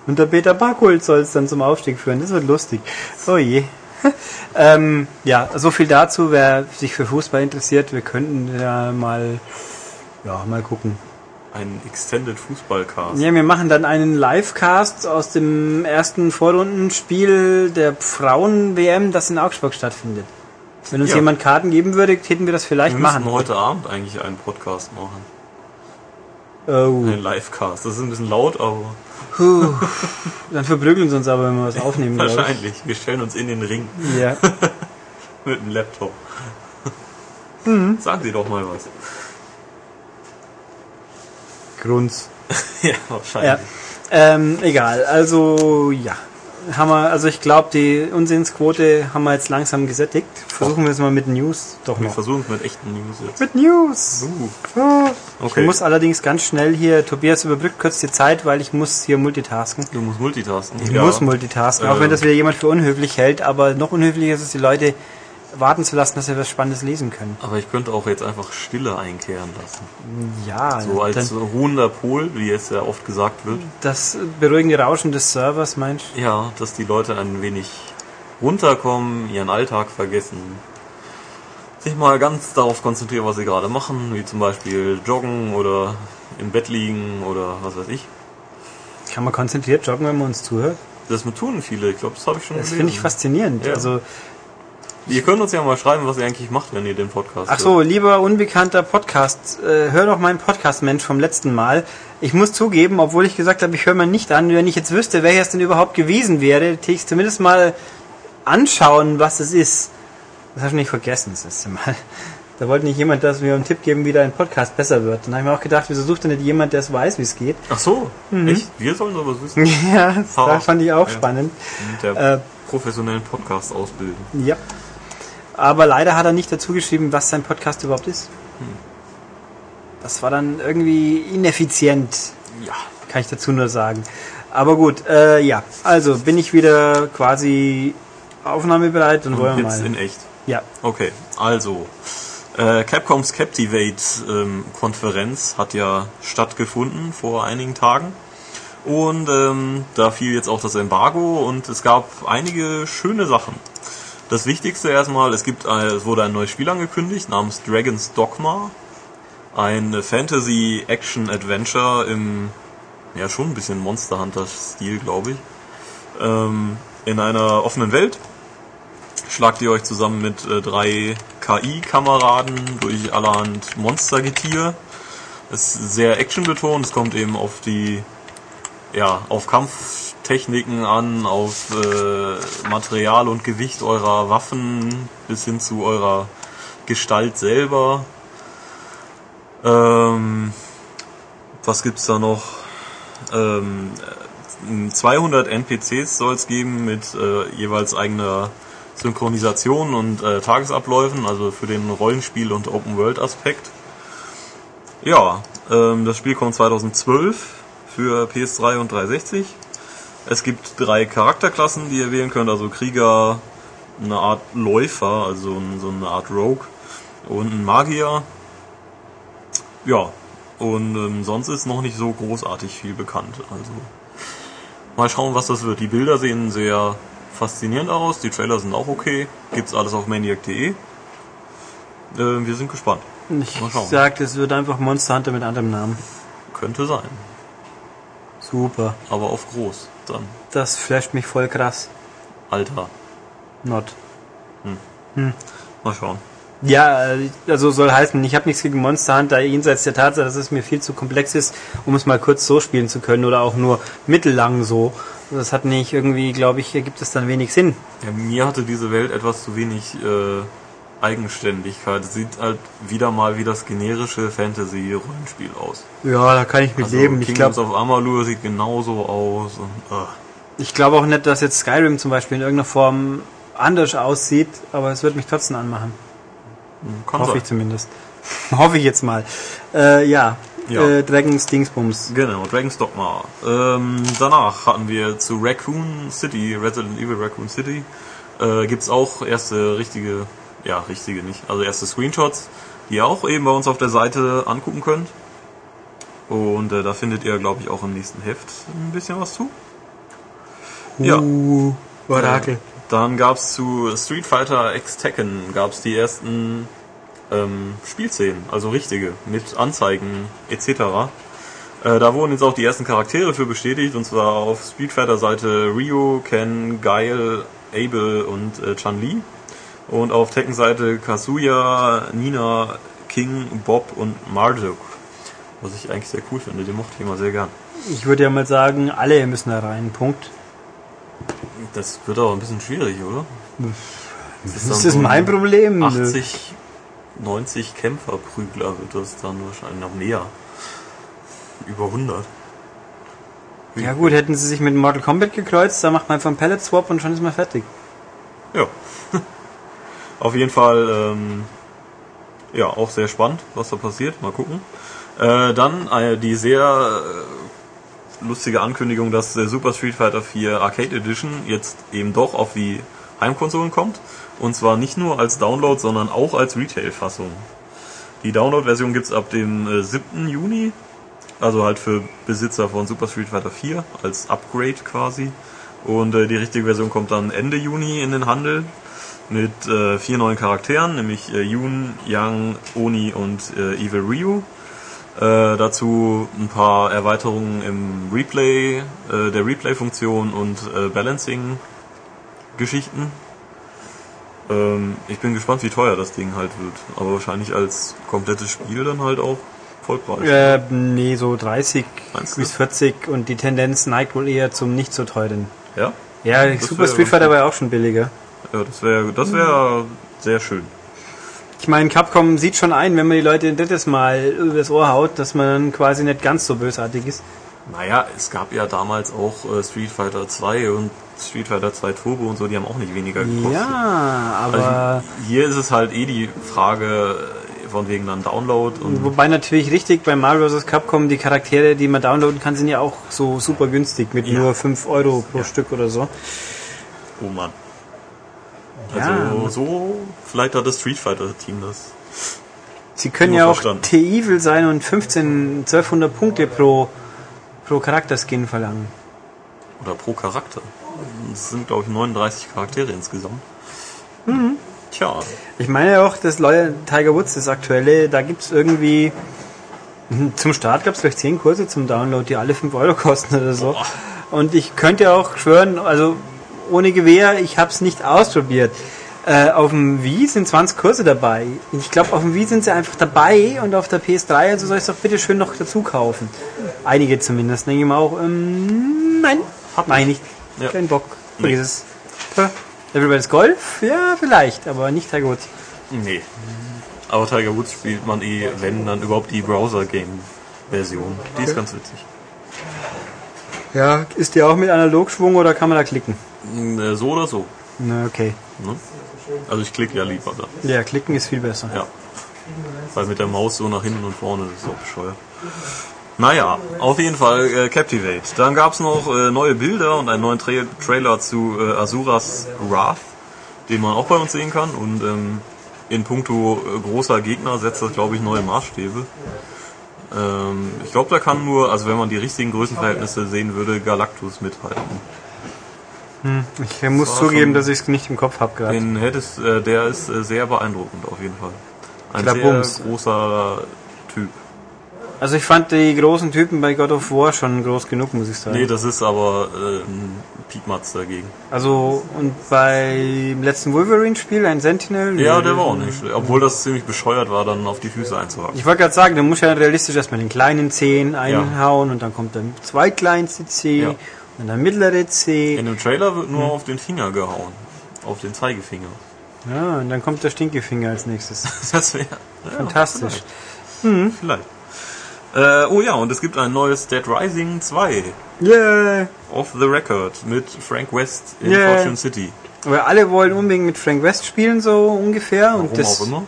Und der Peter Barkult soll es dann zum Aufstieg führen. Das wird lustig. Oh je. ähm, ja, so viel dazu. Wer sich für Fußball interessiert, wir könnten ja mal, ja, mal gucken. Ein Extended Fußballcast. Ja, wir machen dann einen Livecast aus dem ersten Vorrundenspiel der Frauen-WM, das in Augsburg stattfindet. Wenn uns Ja. jemand Karten geben würde, hätten wir das vielleicht Wir müssen machen. heute Abend eigentlich einen Podcast machen. Oh. Einen Livecast. Das ist ein bisschen laut, aber Puh. Dann verprügeln sie uns aber, wenn wir was aufnehmen. wahrscheinlich. Wir stellen uns in den Ring Ja. mit dem Laptop. Mhm. Sagen Sie doch mal was. Grunz. ja, Ja. wahrscheinlich. Ähm, egal. Also, ja. Haben wir, also ich glaube, die Unsinnsquote haben wir jetzt langsam gesättigt. Versuchen wir es mal mit News. Doch Wir noch. versuchen es mit echten News jetzt. Mit News. Uh, okay. Ich muss allerdings ganz schnell hier, Tobias überbrückt kurz die Zeit, weil ich muss hier multitasken. du musst multitasken. Ich muss multitasken, auch Äh. wenn das wieder jemand für unhöflich hält, aber noch unhöflicher ist es, die Leute warten zu lassen, dass sie was Spannendes lesen können. Aber ich könnte auch jetzt einfach Stille einkehren lassen. Ja, So als dann ruhender Pol, wie es ja oft gesagt wird. das beruhigende Rauschen des Servers, meinst du? Ja, dass die Leute ein wenig runterkommen, ihren Alltag vergessen. Sich mal ganz darauf konzentrieren, was sie gerade machen, wie zum Beispiel joggen oder im Bett liegen oder was weiß ich. Kann man konzentriert joggen, wenn man uns zuhört? Das tun viele, ich glaube, das habe ich schon Das gelesen. finde ich faszinierend. Ja. Also, Ihr könnt uns ja mal schreiben, was ihr eigentlich macht, wenn ihr den Podcast ach so, lieber unbekannter Podcast, äh, hör doch meinen Podcast-Mensch vom letzten Mal. Ich muss zugeben, obwohl ich gesagt habe, ich höre mir nicht an, wenn ich jetzt wüsste, wer es denn überhaupt gewesen wäre, hätte ich zumindest mal anschauen, was es ist. Das hast du nicht vergessen, das letzte Mal. Da wollte nicht jemand, dass mir einen Tipp geben, wie dein Podcast besser wird. Dann habe ich mir auch gedacht, wieso sucht denn nicht jemand, der es weiß, wie es geht? Ach so, echt? Wir sollen sowas wissen. Ja, das fand ich auch ja. spannend. Mit der Äh, professionellen Podcast ausbilden. Ja. Aber leider hat er nicht dazu geschrieben, was sein Podcast überhaupt ist. Das war dann irgendwie ineffizient, Ja. kann ich dazu nur sagen. Aber gut, äh, ja. Also bin ich wieder quasi aufnahmebereit und wollen wir jetzt mal. in echt. Ja. Okay, also äh, Capcoms Captivate ähm, Konferenz hat ja stattgefunden vor einigen Tagen und ähm, da fiel jetzt auch das Embargo und es gab einige schöne Sachen. Das Wichtigste erstmal, es gibt äh, es wurde ein neues Spiel angekündigt namens Dragon's Dogma, ein Fantasy Action Adventure im ja schon ein bisschen Monster Hunter Stil, glaube ich, ähm, in einer offenen Welt schlagt ihr euch zusammen mit äh, drei KI-Kameraden durch allerhand Monstergetier. Es ist sehr actionbetont, es kommt eben auf die, ja, auf Techniken an, auf äh, Material und Gewicht eurer Waffen bis hin zu eurer Gestalt selber. Ähm, was gibt's da noch? Ähm, 200 NPCs soll es geben mit äh, jeweils eigener Synchronisation und äh, Tagesabläufen, also für den Rollenspiel- und Open-World-Aspekt. Ja, ähm, das Spiel kommt 2012 für PS3 und 360. Es gibt drei Charakterklassen, die ihr wählen könnt, also Krieger, eine Art Läufer, also so eine Art Rogue und ein Magier. Ja, und ähm, sonst ist noch nicht so großartig viel bekannt. Also mal schauen, was das wird. Die Bilder sehen sehr faszinierend aus, die Trailer sind auch okay. Gibt's alles auf maniac.de. Äh, wir sind gespannt. Ich sag, es wird einfach Monster Hunter mit anderem Namen. Könnte sein, Super. aber auf groß dann. Das flasht mich voll krass. Alter, Not. mal schauen. Ja, äh, also soll heißen, ich habe nichts gegen Monster Hunter, jenseits der Tatsache, dass es mir viel zu komplex ist, um es mal kurz so spielen zu können oder auch nur mittellang so. Das hat nicht irgendwie, glaube ich, ergibt es dann wenig Sinn. Ja, mir hatte diese Welt etwas zu wenig äh, Eigenständigkeit. Sieht halt wieder mal wie das generische Fantasy-Rollenspiel aus. Ja, da kann ich mit Also leben. Ich Kingdoms glaube of Amalur sieht genauso aus. Und, äh, ich glaube auch nicht, dass jetzt Skyrim zum Beispiel in irgendeiner Form anders aussieht, aber es wird mich trotzdem anmachen. kann Hoffe sein. ich zumindest. Hoffe ich jetzt mal. Äh, ja, Ja. Äh, Dragons Dingsbums. Genau, Dragon's Dogma. Ähm, danach hatten wir zu Raccoon City, Resident Evil Raccoon City, äh, gibt's auch erste richtige, ja, richtige nicht, also erste Screenshots, die ihr auch eben bei uns auf der Seite angucken könnt. Und äh, da findet ihr, glaube ich, auch im nächsten Heft ein bisschen was zu. Ja. Uh, Orakel. Äh, Dann gab's zu Street Fighter X Tekken gab's die ersten ähm, Spielszenen, also richtige, mit Anzeigen etc. Äh, da wurden jetzt auch die ersten Charaktere für bestätigt, und zwar auf Street Fighter Seite Ryu, Ken, Guile, Abel und äh, Chun-Li. Und auf Tekken Seite Kazuya, Nina, King, Bob und Marduk. Was ich eigentlich sehr cool finde, den mochte ich immer sehr gern. Ich würde ja mal sagen, alle müssen da rein. Punkt. Das wird aber ein bisschen schwierig, oder? Das ist das so ein mein Problem. 80, 90 Kämpferprügler wird das dann wahrscheinlich noch mehr. Über 100. Ja gut, hätten sie sich mit Mortal Kombat gekreuzt, dann macht man einfach einen Palette Swap und schon ist man fertig. Ja. Auf jeden Fall, ähm, ja, auch sehr spannend, was da passiert. Mal gucken. Äh, dann äh, die sehr äh, lustige Ankündigung, dass der Super Street Fighter 4 Arcade Edition jetzt eben doch auf die Heimkonsolen kommt. Und zwar nicht nur als Download, sondern auch als Retail-Fassung. Die Download-Version gibt's ab dem äh, 7. Juni. Also halt für Besitzer von Super Street Fighter 4 als Upgrade quasi. Und äh, die richtige Version kommt dann Ende Juni in den Handel mit äh, vier neuen Charakteren, nämlich äh, Yoon, Yang, Oni und äh, Evil Ryu. Äh, dazu ein paar Erweiterungen im Replay, äh, der Replay-Funktion und äh, Balancing-Geschichten. Ähm, ich bin gespannt, wie teuer das Ding halt wird. Aber wahrscheinlich als komplettes Spiel dann halt auch Vollpreis. Äh, nee, so 30 Meinst du? bis 40 und die Tendenz neigt wohl eher zum nicht so teuren. Ja? Ja, Das Super Street Fighter war ja auch schon billiger. Ja, das wäre das wär sehr schön. Ich meine, Capcom sieht schon ein, wenn man die Leute ein drittes Mal übers Ohr haut, dass man dann quasi nicht ganz so bösartig ist. Naja, es gab ja damals auch äh, Street Fighter 2 und Street Fighter 2 Turbo und so, die haben auch nicht weniger gekostet. Ja, aber Also hier ist es halt eh die Frage äh, von wegen dann Download und wobei natürlich richtig bei Mario vs. Capcom die Charaktere, die man downloaden kann, sind ja auch so super günstig mit Ja. nur 5 Euro pro Ja. Stück oder so. oh Mann. Ja. Also so, vielleicht hat das Street Fighter Team das. Sie können ja auch. T-Evil sein und 15, 1200 Punkte pro, pro Charakterskin verlangen. Oder pro Charakter. Es sind glaube ich 39 Charaktere insgesamt. Mhm. Tja, Ich meine ja auch, das neue Tiger Woods, das aktuelle, da gibt's irgendwie, hm, zum Start gab's vielleicht 10 Kurse zum Download, die alle 5 Euro kosten oder so. Boah. Und ich könnte ja auch schwören, also ohne Gewehr, ich hab's nicht ausprobiert. Äh, auf dem Wii sind 20 Kurse dabei. Ich glaube, auf dem Wii sind sie einfach dabei und auf der PS3, also soll ich es doch bitte schön noch dazu kaufen. Einige zumindest. Denke ich mal auch, ähm, nein. Hab Nein, nicht. Ja. Kein Bock. Nee. Dieses. Tja, Everybody's Golf? Ja, vielleicht, aber nicht Tiger Woods. Nee. Aber Tiger Woods spielt man eh, wenn, dann überhaupt die Browser-Game-Version. Die ist ganz witzig. Ja, ist die auch mit Analogschwung oder kann man da klicken? Äh, So oder so. Na, okay. Ne? Also ich klicke ja lieber da. Ja, klicken ist viel besser. Ja. Weil mit der Maus so nach hinten und vorne, das ist auch bescheuert. Naja, auf jeden Fall äh, Captivate. Dann gab es noch äh, neue Bilder und einen neuen Tra Trailer zu äh, Asuras Wrath, den man auch bei uns sehen kann. Und ähm, in puncto äh, großer Gegner setzt das, glaube ich, neue Maßstäbe. Ähm, ich glaube, da kann nur, also wenn man die richtigen Größenverhältnisse sehen würde, Galactus mithalten. Ich muss zugeben, dass ich es nicht im Kopf habe gerade. Den hättest, äh, der ist äh, sehr beeindruckend auf jeden Fall. Ein Klabums. sehr großer Typ. Also ich fand die großen Typen bei God of War schon groß genug, muss ich sagen. Nee, das ist aber äh, ein Piepmatz dagegen. also und beim letzten Wolverine-Spiel, ein Sentinel. Ja, der war auch nicht schlecht. Obwohl das ziemlich bescheuert war, dann auf die Füße einzuhaken. Ich wollte gerade sagen, du musst ja realistisch erstmal den kleinen Zehen einhauen und dann kommt der zweitkleinste C Ja. und der mittlere C. In dem Trailer wird Hm. nur auf den Finger gehauen. Auf den Zeigefinger. Ja, und dann kommt der Stinkefinger als nächstes. Das wäre ja, Fantastisch. Vielleicht. vielleicht. Äh, oh ja, und es gibt ein neues Dead Rising 2 Yeah. off the record mit Frank West in Yeah. Fortune City. Aber alle wollen unbedingt mit Frank West spielen, so ungefähr. Warum und das, auch immer.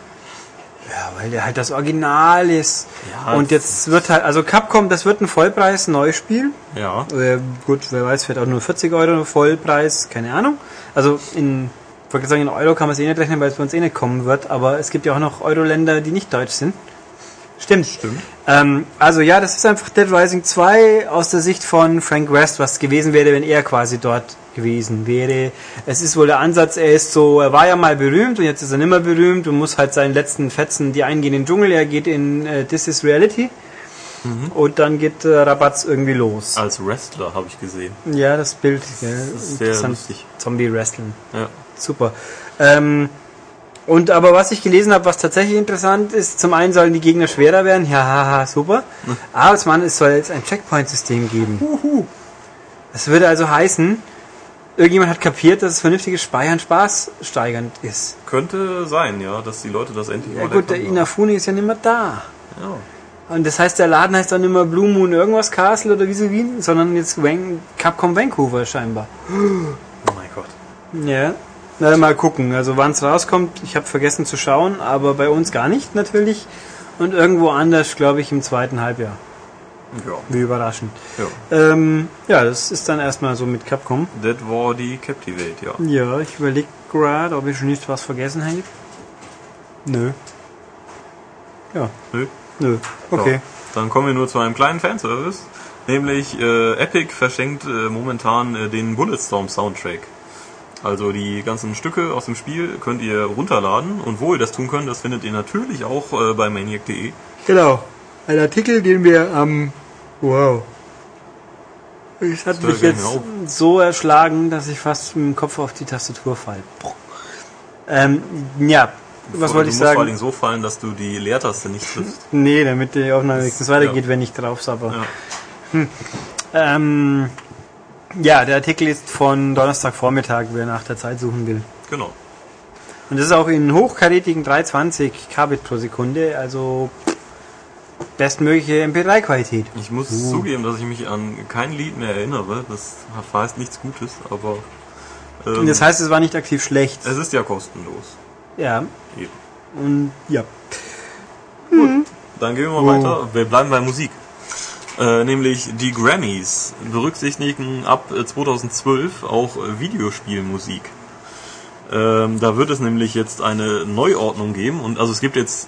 Ja, weil der halt das Original ist. Ja, und jetzt wird halt, also Capcom, das wird ein Vollpreis Neuspiel. Ja. Äh, gut, wer weiß, vielleicht auch nur 40 Euro Vollpreis, keine Ahnung. Also in, ich wollte sagen, in Euro kann man es eh nicht rechnen, weil es bei uns eh nicht kommen wird, aber es gibt ja auch noch Euro-Länder, die nicht deutsch sind. Stimmt. Stimmt. Ähm, also ja, das ist einfach Dead Rising 2 aus der Sicht von Frank West, was gewesen wäre, wenn er quasi dort gewesen wäre. Es ist wohl der Ansatz, er ist so, er war ja mal berühmt und jetzt ist er nicht mehr berühmt und muss halt seinen letzten Fetzen, die eingehen in den Dschungel, er geht in äh, This is Reality und dann geht äh, Rabatz irgendwie los. Als Wrestler habe ich gesehen. Ja, das Bild, gell, Das ist sehr lustig. Zombie-Wrestling. Ja. Super. Ähm, und aber was ich gelesen habe, was tatsächlich interessant ist, zum einen sollen die Gegner schwerer werden, ja, haha, super. Aber zum anderen, es soll jetzt ein Checkpoint-System geben. Das würde also heißen, irgendjemand hat kapiert, dass es vernünftiges Speichern Spaß steigernd ist. Könnte sein, ja, dass die Leute das endlich Ja gut, der. Inafune ist ja nicht mehr da. Ja. Und das heißt, der Laden heißt dann nicht mehr Blue Moon irgendwas Castle oder wie so wie, sondern jetzt Van Capcom Vancouver scheinbar. Oh mein Gott. Ja. Na, mal gucken. Also wann es rauskommt, ich habe vergessen zu schauen, aber bei uns gar nicht natürlich. Und irgendwo anders, glaube ich, im zweiten Halbjahr. Ja. Wie überraschend. ja. Ähm, ja, das ist dann erstmal so mit Capcom. Das war die Captivate, ja. Ja, ich überlege gerade, ob ich schon nicht was vergessen habe. Nö. Ja, Nö. nö. Okay. So, dann kommen wir nur zu einem kleinen Fanservice. Nämlich äh, Epic verschenkt äh, momentan äh, den Bulletstorm Soundtrack. Also die ganzen Stücke aus dem Spiel könnt ihr runterladen und wo ihr das tun könnt, das findet ihr natürlich auch äh, bei maniac.de. Genau. Ein Artikel, den wir am. wow. Es hat mich jetzt auf. so erschlagen, dass ich fast mit dem Kopf auf die Tastatur falle. Ähm, ja, was Du wollte ich musst vor allen sagen? Dingen so fallen, dass du die Leertaste nicht triffst. Nee, damit die Aufnahme wenigstens weitergeht, ja. wenn ich drauf sabber. Ja. Ähm, ja, der Artikel ist von Donnerstagvormittag, wer nach der Zeit suchen will. Genau. Und das ist auch in hochkarätigen 320 Kbit pro Sekunde, also bestmögliche MP3-Qualität. Ich muss zugeben, dass ich mich an kein Lied mehr erinnere. Das heißt nichts Gutes, aber ähm, Und das heißt, es war nicht aktiv schlecht. es ist ja kostenlos. Ja, Eben. und ja. Dann gehen wir mal Oh. weiter. Wir bleiben bei Musik. Äh, nämlich die Grammys berücksichtigen ab äh, 2012 auch äh, Videospielmusik. Ähm, da wird es nämlich jetzt eine Neuordnung geben und also es gibt jetzt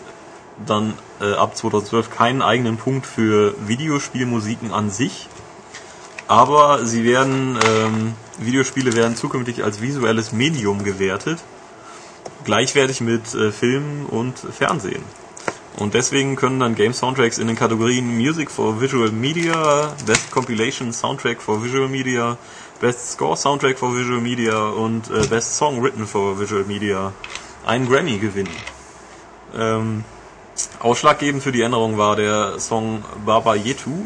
dann äh, ab 2012 keinen eigenen Punkt für Videospielmusiken an sich, aber sie werden ähm, Videospiele werden zukünftig als visuelles Medium gewertet, gleichwertig mit äh, Film und Fernsehen. Und deswegen können dann Game Soundtracks in den Kategorien Music for Visual Media, Best Compilation Soundtrack for Visual Media, Best Score Soundtrack for Visual Media und äh, Best Song Written for Visual Media einen Grammy gewinnen. Ähm, ausschlaggebend für die Änderung war der Song Baba Yetu,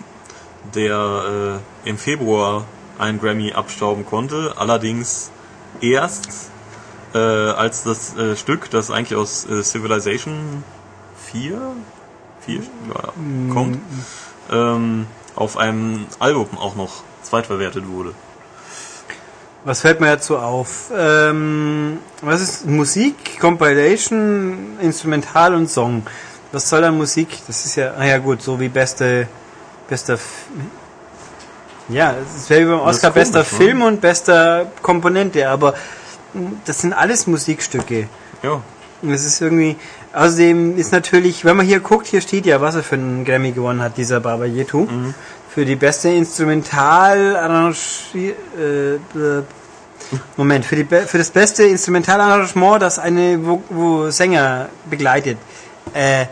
der äh, im Februar einen Grammy abstauben konnte. Allerdings erst äh, als das äh, Stück, das eigentlich aus äh, Civilization 4, 4 ja, kommt, ähm, auf einem Album auch noch zweitverwertet wurde. Was fällt mir dazu auf? Ähm, was ist Musik, Compilation, Instrumental und Song? Was soll da Musik? Das ist ja, ah ja gut, so wie beste, bester, ja, es wäre wie beim Oscar bester komisch, ne? Film und bester Komponente, aber mh, das sind alles Musikstücke. Ja, Und Es ist irgendwie, außerdem ist natürlich, wenn man hier guckt, hier steht ja, was er für einen Grammy gewonnen hat, dieser Baba Yetu. Für die beste Instrumental äh, Moment, für, die, für das beste Instrumentalarrangement, das eine wo, wo Sänger begleitet. Äh,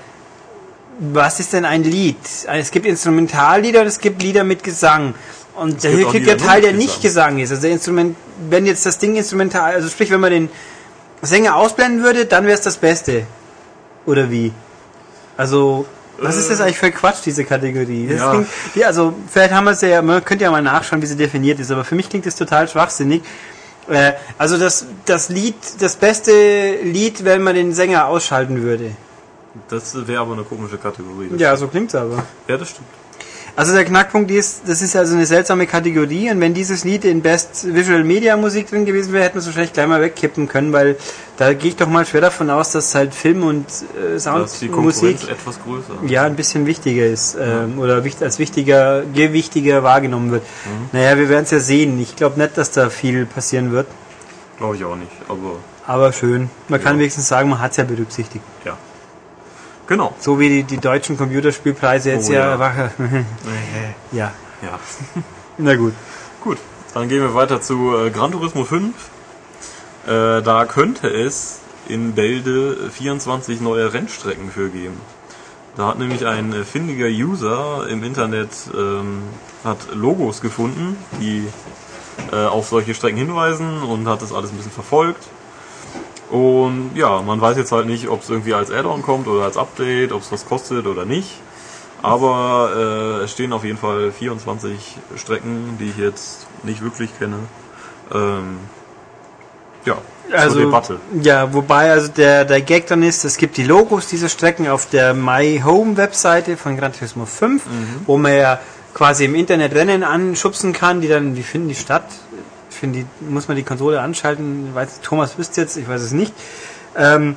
was ist denn ein Lied? Es gibt Instrumentallieder und es gibt Lieder mit Gesang. Und gibt hier kriegt der Teil, der nicht Gesang ist. Also Instrument, wenn jetzt das Ding instrumental, also sprich, wenn man den Sänger ausblenden würde, dann wäre es das Beste. Oder wie? Also, was ist das eigentlich für Quatsch, diese Kategorie? Das Ja. klingt, ja, also, vielleicht haben wir es ja, man könnte ja mal nachschauen, wie sie definiert ist, aber für mich klingt das total schwachsinnig. Äh, also das, das Lied, das beste Lied, wenn man den Sänger ausschalten würde. das wäre aber eine komische Kategorie. Ja, so klingt's aber. Ja, das stimmt. Also der Knackpunkt ist, das ist also eine seltsame Kategorie und wenn dieses Lied in Best Visual Media Musik drin gewesen wäre, hätten wir es wahrscheinlich gleich mal wegkippen können, weil da gehe ich doch mal schwer davon aus, dass halt Film und äh, Soundmusik etwas größer. ja ein bisschen wichtiger ist ähm, oder wicht, als wichtiger, gewichtiger wahrgenommen wird. Naja, wir werden es ja sehen. Ich glaube nicht, dass da viel passieren wird, Glaube ich auch nicht, aber aber schön. Man kann Ja. wenigstens sagen, man hat es ja berücksichtigt. ja. Genau. So wie die, die deutschen Computerspielpreise jetzt Oh, ja, ja. wache. ja, Ja. na gut. Gut, dann gehen wir weiter zu äh, Gran Turismo 5. Äh, da könnte es in Bälde 24 neue Rennstrecken für geben. Da hat nämlich ein äh, findiger User im Internet ähm, hat Logos gefunden, die äh, auf solche Strecken hinweisen und hat das alles ein bisschen verfolgt. Und ja, man weiß jetzt halt nicht, ob es irgendwie als Add-on kommt oder als Update, ob es was kostet oder nicht. Aber äh, es stehen auf jeden Fall 24 Strecken, die ich jetzt nicht wirklich kenne. Ähm, ja, zur Debatte. Ja, wobei also der, der Gag dann ist, es gibt die Logos dieser Strecken auf der My Home Webseite von Gran Turismo 5, wo man ja quasi im Internet Rennen anschubsen kann, die dann, wie finden die statt? Ich finde, die, muss man die Konsole anschalten? Ich weiß, Thomas wüsste jetzt, ich weiß es nicht. Ähm,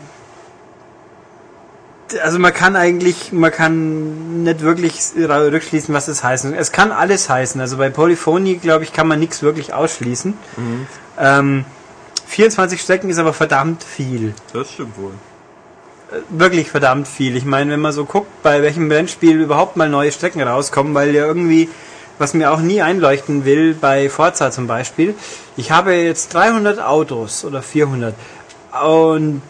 also man kann eigentlich, man kann nicht wirklich rückschließen, was es heißt. Es kann alles heißen. Also bei Polyphony, glaube ich, kann man nichts wirklich ausschließen. Ähm, 24 Strecken ist aber verdammt viel. Das stimmt wohl. Wirklich verdammt viel. Ich meine, wenn man so guckt, bei welchem Rennspiel überhaupt mal neue Strecken rauskommen, weil ja irgendwie, was mir auch nie einleuchten will, bei Forza zum Beispiel, ich habe jetzt 300 Autos oder 400 und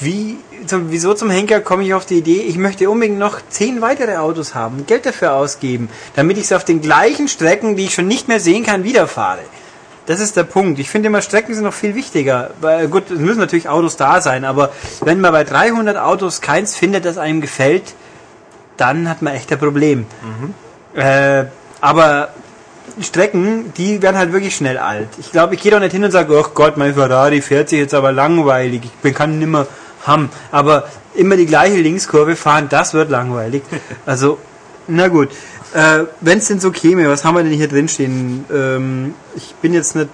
wie, zum, wieso zum Henker komme ich auf die Idee, ich möchte unbedingt noch 10 weitere Autos haben, Geld dafür ausgeben, damit ich es auf den gleichen Strecken, die ich schon nicht mehr sehen kann, wieder fahre. Das ist der Punkt. Ich finde immer, Strecken sind noch viel wichtiger. Weil, gut, es müssen natürlich Autos da sein, aber wenn man bei 300 Autos keins findet, das einem gefällt, dann hat man echt ein Problem. Äh, aber Strecken, die werden halt wirklich schnell alt. Ich glaube, ich gehe doch nicht hin und sage, ach Gott, mein Ferrari fährt sich jetzt aber langweilig. Ich bin, kann nimmer haben. Aber immer die gleiche Linkskurve fahren, das wird langweilig. Also, na gut. Äh, Wenn es denn so käme, was haben wir denn hier drin stehen? Ähm, ich bin jetzt nicht.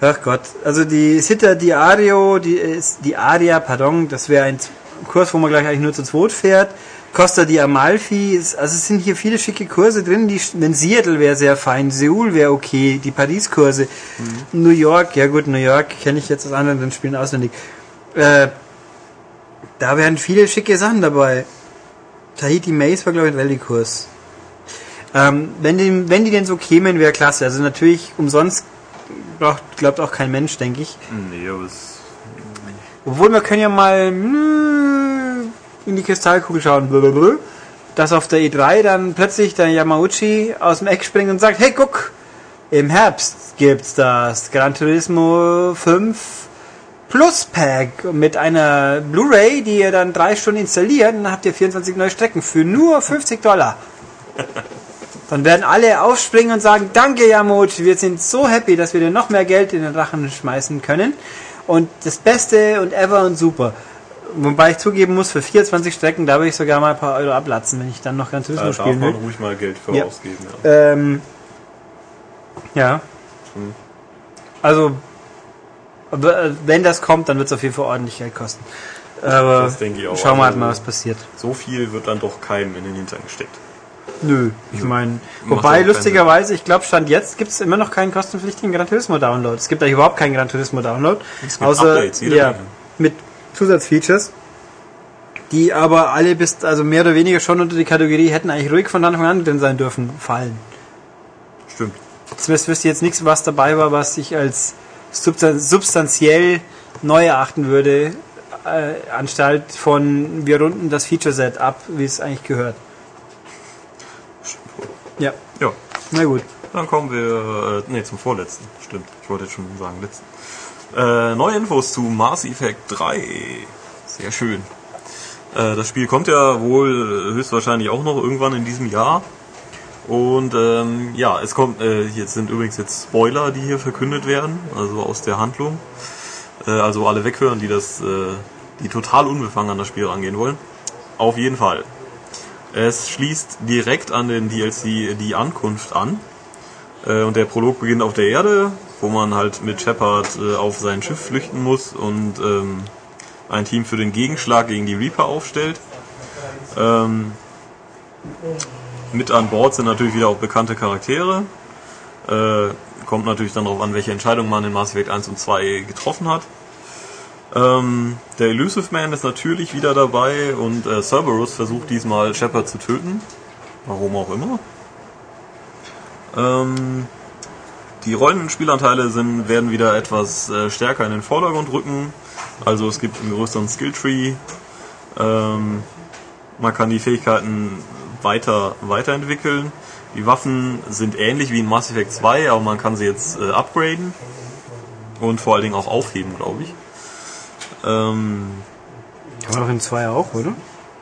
Ach Gott. Also die Sitter Diario, die ist die Aria, pardon, das wäre ein Kurs, wo man gleich eigentlich nur zu zweit fährt. Costa di Amalfi, ist, also es sind hier viele schicke Kurse drin. Die, wenn Seattle wäre sehr fein, Seoul wäre okay, die Paris-Kurse, New York, ja gut, New York kenne ich jetzt aus anderen Spielen auswendig. Äh, da wären viele schicke Sachen dabei. Tahiti Maze war, glaube ich, ein Rallye-Kurs. Ähm, wenn, die, wenn die denn so kämen, wäre klasse. Also natürlich umsonst braucht, glaubt auch kein Mensch, denke ich. Nee, aber es. Obwohl, wir können ja mal mm, in die Kristallkugel schauen. Dass auf der E3 dann plötzlich der Yamauchi aus dem Eck springt und sagt, hey, guck, im Herbst gibt's das Gran Turismo 5 Plus Pack mit einer Blu-ray, die ihr dann drei Stunden installiert, dann habt ihr 24 neue Strecken für nur 50 Dollar. Dann werden alle aufspringen und sagen, danke Yamauchi, wir sind so happy, dass wir dir noch mehr Geld in den Rachen schmeißen können. Und das Beste und ever und super. Wobei ich zugeben muss, für 24 Strecken, da würde ich sogar mal ein paar Euro ablatzen, wenn ich dann noch ganz Turismo Da darf spielen man will. ruhig mal Geld für Ja. ausgeben. Ja. Ähm, ja. Hm. Also, wenn das kommt, dann wird es auf jeden Fall ordentlich Geld kosten. Aber Das denke ich auch. schauen wir halt Also, mal, was passiert. So viel wird dann doch keinem in den Hintern gesteckt. Nö, ich meine, wobei lustigerweise, ich glaube, Stand jetzt gibt es immer noch keinen kostenpflichtigen Gran Turismo Download. Es gibt eigentlich überhaupt keinen Gran Turismo Download. Es gibt Außer Updates, jede ja, mit Zusatzfeatures, die aber alle bis, also mehr oder weniger schon unter die Kategorie hätten eigentlich ruhig von Anfang an drin sein dürfen, fallen. Stimmt. Zumindest wüsste ich jetzt nichts, was dabei war, was ich als substan- substanziell neu erachten würde, äh, anstalt von wir runden das Feature-Set ab, wie es eigentlich gehört. Ja, Ja, na gut. dann kommen wir äh, nee, zum vorletzten. Stimmt, ich wollte jetzt schon sagen letzten. Äh, neue Infos zu Mass Effect 3. Sehr schön. Äh, das Spiel kommt ja wohl höchstwahrscheinlich auch noch irgendwann in diesem Jahr. Und ähm, ja, es kommt, äh, jetzt sind übrigens jetzt Spoiler, die hier verkündet werden, also aus der Handlung. Äh, also alle weghören, die das, äh, die total unbefangen an das Spiel rangehen wollen. Auf jeden Fall. Es schließt direkt an den DLC die Ankunft an. Äh, und der Prolog beginnt auf der Erde, wo man halt mit Shepard äh, auf sein Schiff flüchten muss und ähm, ein Team für den Gegenschlag gegen die Reaper aufstellt. Ähm, mit an Bord sind natürlich wieder auch bekannte Charaktere. Äh, kommt natürlich dann darauf an, welche Entscheidung man in Mass Effect 1 und 2 getroffen hat. Ähm, der Elusive Man ist natürlich wieder dabei und äh, Cerberus versucht diesmal Shepard zu töten. Warum auch immer. Ähm, die Rollenspielanteile sind, werden wieder etwas äh, stärker in den Vordergrund rücken. Also es gibt einen größeren Skilltree. Ähm, man kann die Fähigkeiten weiter weiterentwickeln. Die Waffen sind ähnlich wie in Mass Effect 2, aber man kann sie jetzt äh, upgraden und vor allen Dingen auch aufheben, glaube ich. Ähm, Kann man doch in zwei auch, oder?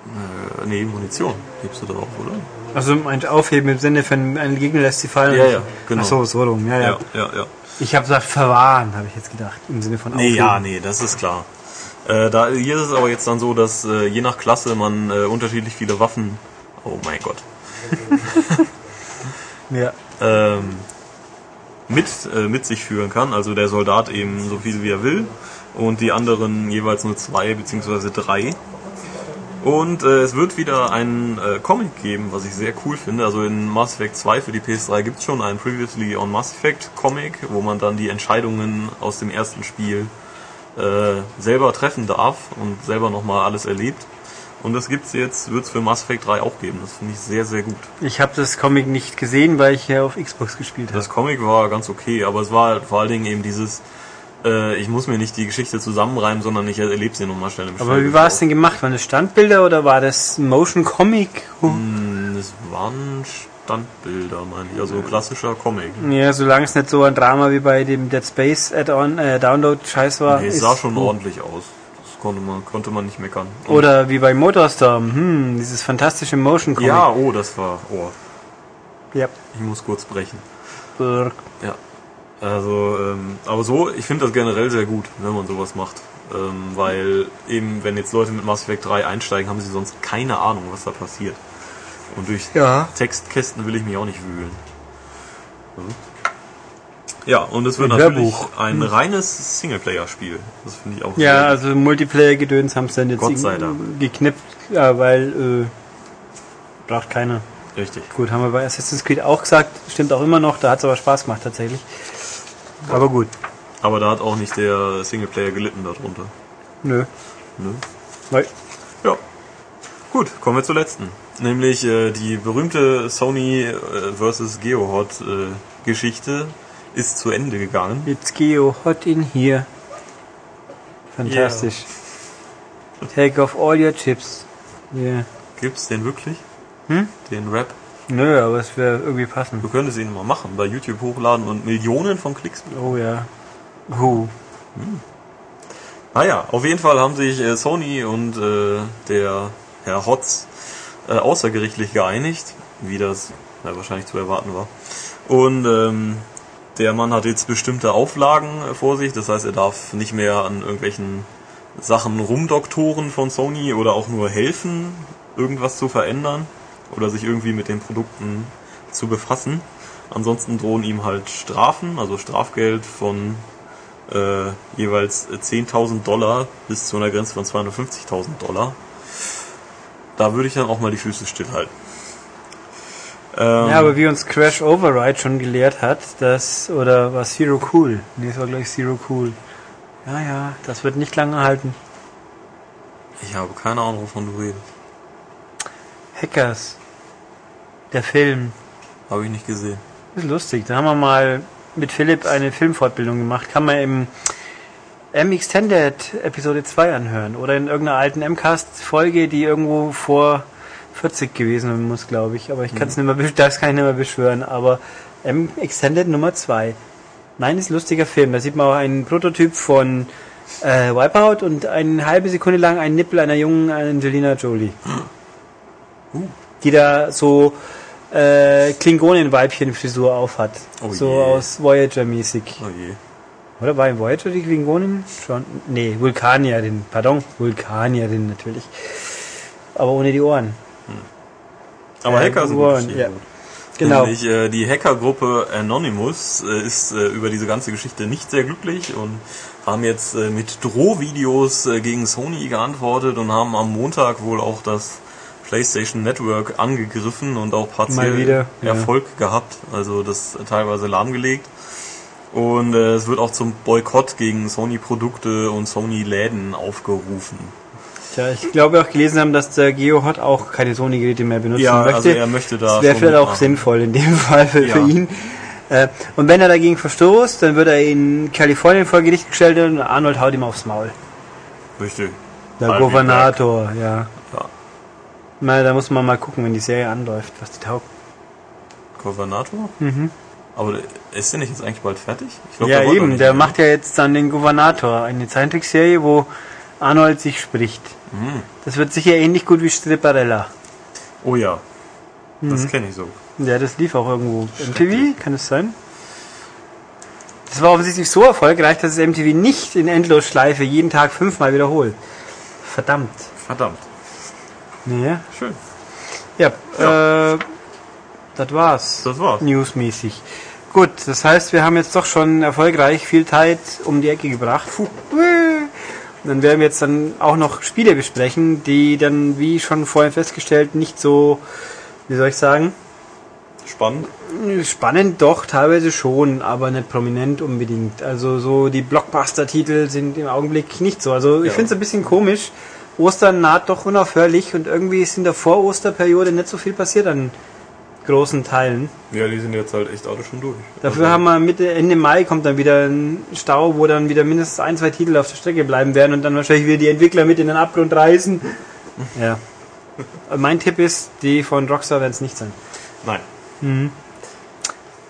äh, nee, Munition hebst du da auch, oder? Also ein Aufheben im Sinne von ein Gegner lässt sie fallen. Ja, ja, genau. Ach so, so rum. Ja, ja. Ja, ja, ja. Ich habe gesagt verwahren, habe ich jetzt gedacht, im Sinne von Nee, aufheben. ja, nee, das ist klar. Äh, da, hier ist es aber jetzt dann so, dass äh, je nach Klasse man äh, unterschiedlich viele Waffen, oh mein Gott, Ja. ähm, mit, äh, mit sich führen kann. Also der Soldat eben so viel wie er will und die anderen jeweils nur zwei beziehungsweise drei. Und äh, es wird wieder einen äh, Comic geben, was ich sehr cool finde. Also in Mass Effect 2 für die PS3 gibt es schon einen Previously on Mass Effect Comic, wo man dann die Entscheidungen aus dem ersten Spiel äh, selber treffen darf und selber nochmal alles erlebt. Und das gibt's jetzt, wird's für Mass Effect 3 auch geben. Das finde ich sehr, sehr gut. Ich habe das Comic nicht gesehen, weil ich hier auf Xbox gespielt habe. Das Comic war ganz okay, aber es war vor allen Dingen eben dieses, äh, ich muss mir nicht die Geschichte zusammenreimen, sondern ich erlebe sie nochmal schnell im Aber Spiel. wie war es denn gemacht? Waren das Standbilder oder war das Motion Comic? Hm, Es waren Standbilder, meine ich, also klassischer Comic. Ja, solange es nicht so ein Drama wie bei dem Dead Space Add-on äh, Download Scheiß war. Nee, es sah schon gut. ordentlich aus. Das konnte man, konnte man nicht meckern. Und- Oder wie bei Motorstorm, hm, dieses fantastische Motion Comic. ja, oh, das war, oh, ja. ich muss kurz brechen. Brr. Ja. Also, ähm, aber so, ich finde das generell sehr gut, wenn man sowas macht. Ähm, weil eben, wenn jetzt Leute mit Mass Effect 3 einsteigen, haben sie sonst keine Ahnung, was da passiert. Und durch Ja. Textkästen will ich mich auch nicht wühlen. Mhm. Ja, und es wird natürlich ein reines Singleplayer-Spiel. Das finde ich auch Ja, sehr also Multiplayer-Gedöns haben sie dann jetzt Gott sei Dank. geknippt, ja, weil äh, braucht keiner. richtig. Gut, haben wir bei Assassin's Creed auch gesagt, stimmt auch immer noch, da hat es aber Spaß gemacht tatsächlich. Aber gut, Aber da hat auch nicht der Singleplayer gelitten darunter. nö. Ne? Weil, Ja. Gut, kommen wir zur letzten. Nämlich äh, die berühmte Sony äh, vs. Geohot äh, Geschichte ist zu Ende gegangen. It's Geo hot in here. Fantastisch. Take off all your chips. Yeah. Gibt's den wirklich? Hm? Den Rap? Nö, aber es wäre irgendwie passend. Du könntest ihn mal machen, bei YouTube hochladen und Millionen von Klicks. Oh ja. Oh. Naja, auf jeden Fall haben sich äh, Sony und äh, der Herr Hotz äh, außergerichtlich geeinigt, wie das ja, wahrscheinlich zu erwarten war. Und ähm, der Mann hat jetzt bestimmte Auflagen äh, vor sich, das heißt, er darf nicht mehr an irgendwelchen Sachen rumdoktoren von Sony oder auch nur helfen, irgendwas zu verändern oder sich irgendwie mit den Produkten zu befassen. Ansonsten drohen ihm halt Strafen, also Strafgeld von äh, jeweils 10.000 Dollar bis zu einer Grenze von 250.000 Dollar. Da würde ich dann auch mal die Füße stillhalten. Ähm, ja, aber wie uns Crash Override schon gelehrt hat, das, oder war Zero Cool? Nee, es war gleich Zero Cool. Ja, ja, das wird nicht lange halten. Ich habe keine Ahnung, wovon du redest. Hackers. Der Film. Habe ich nicht gesehen. ist lustig. Da haben wir mal mit Philipp eine Filmfortbildung gemacht. Kann man im M-Extended Episode 2 anhören. Oder in irgendeiner alten M-Cast-Folge, die irgendwo vor 40 gewesen sein muss, glaube ich. Aber ich kann es mhm. nicht mehr, das kann ich nicht mehr beschwören. Aber M-Extended Nummer 2. Nein, ist ein lustiger Film. Da sieht man auch einen Prototyp von äh, Wipeout und eine halbe Sekunde lang einen Nippel einer jungen Angelina Jolie. Uh. Die da so äh, Klingonen-Weibchen-Frisur aufhat. Oh so je. aus Voyager-mäßig. Oh je. Oder war in Voyager die Klingonen? Schon? Nee, Vulkanierin. Pardon, Vulkanierin natürlich. Aber ohne die Ohren. Hm. Aber äh, Hacker sind Ohren, ja. Genau. Nämlich, äh, die Hackergruppe Anonymous äh, ist äh, über diese ganze Geschichte nicht sehr glücklich und haben jetzt äh, mit Drohvideos äh, gegen Sony geantwortet und haben am Montag wohl auch das PlayStation Network angegriffen und auch partiell wieder, Erfolg ja. gehabt. Also das teilweise lahmgelegt. Und äh, es wird auch zum Boykott gegen Sony-Produkte und Sony-Läden aufgerufen. Tja, ich glaube auch gelesen haben, dass der GeoHot auch keine Sony-Geräte mehr benutzen ja, möchte. Also er möchte da. Das wäre vielleicht auch sinnvoll in dem Fall für, ja. für ihn. Äh, und wenn er dagegen verstoßt, dann wird er in Kalifornien vor Gericht gestellt und Arnold haut ihm aufs Maul. Richtig. Der Alvin Gouvernator, ja. ja. Na, da muss man mal gucken, wenn die Serie anläuft, was die taugt. Gouvernator? Mhm. Aber ist der nicht jetzt eigentlich bald fertig? Glaub, ja, eben, der macht ja jetzt dann den Gouvernator, eine Zeichentrickserie, wo Arnold sich spricht. Mhm. Das wird sicher ähnlich gut wie Stripperella. Oh ja, das mhm. kenne ich so. Ja, das lief auch irgendwo. MTV, kann es sein? Das war offensichtlich so erfolgreich, dass es MTV nicht in Endlosschleife jeden Tag fünfmal wiederholt. Verdammt. Verdammt. Naja. Schön. Ja, ja. äh, das war's. Das war's. Newsmäßig. Gut, das heißt, wir haben jetzt doch schon erfolgreich viel Zeit um die Ecke gebracht. Puh. Dann werden wir jetzt dann auch noch Spiele besprechen, die dann, wie schon vorhin festgestellt, nicht so, wie soll ich sagen? Spannend. Spannend doch, teilweise schon, aber nicht prominent unbedingt. Also so die Blockbuster-Titel sind im Augenblick nicht so. Also ich ja. finde es ein bisschen komisch. Ostern naht doch unaufhörlich und irgendwie ist in der Vor-Osterperiode nicht so viel passiert an großen Teilen. Ja, die sind jetzt halt echt alle schon durch. Dafür also haben wir Mitte, Ende Mai kommt dann wieder ein Stau, wo dann wieder mindestens ein, zwei Titel auf der Strecke bleiben werden und dann wahrscheinlich wieder die Entwickler mit in den Abgrund reißen. ja. mein Tipp ist, die von Rockstar werden es nicht sein. Nein. Mhm.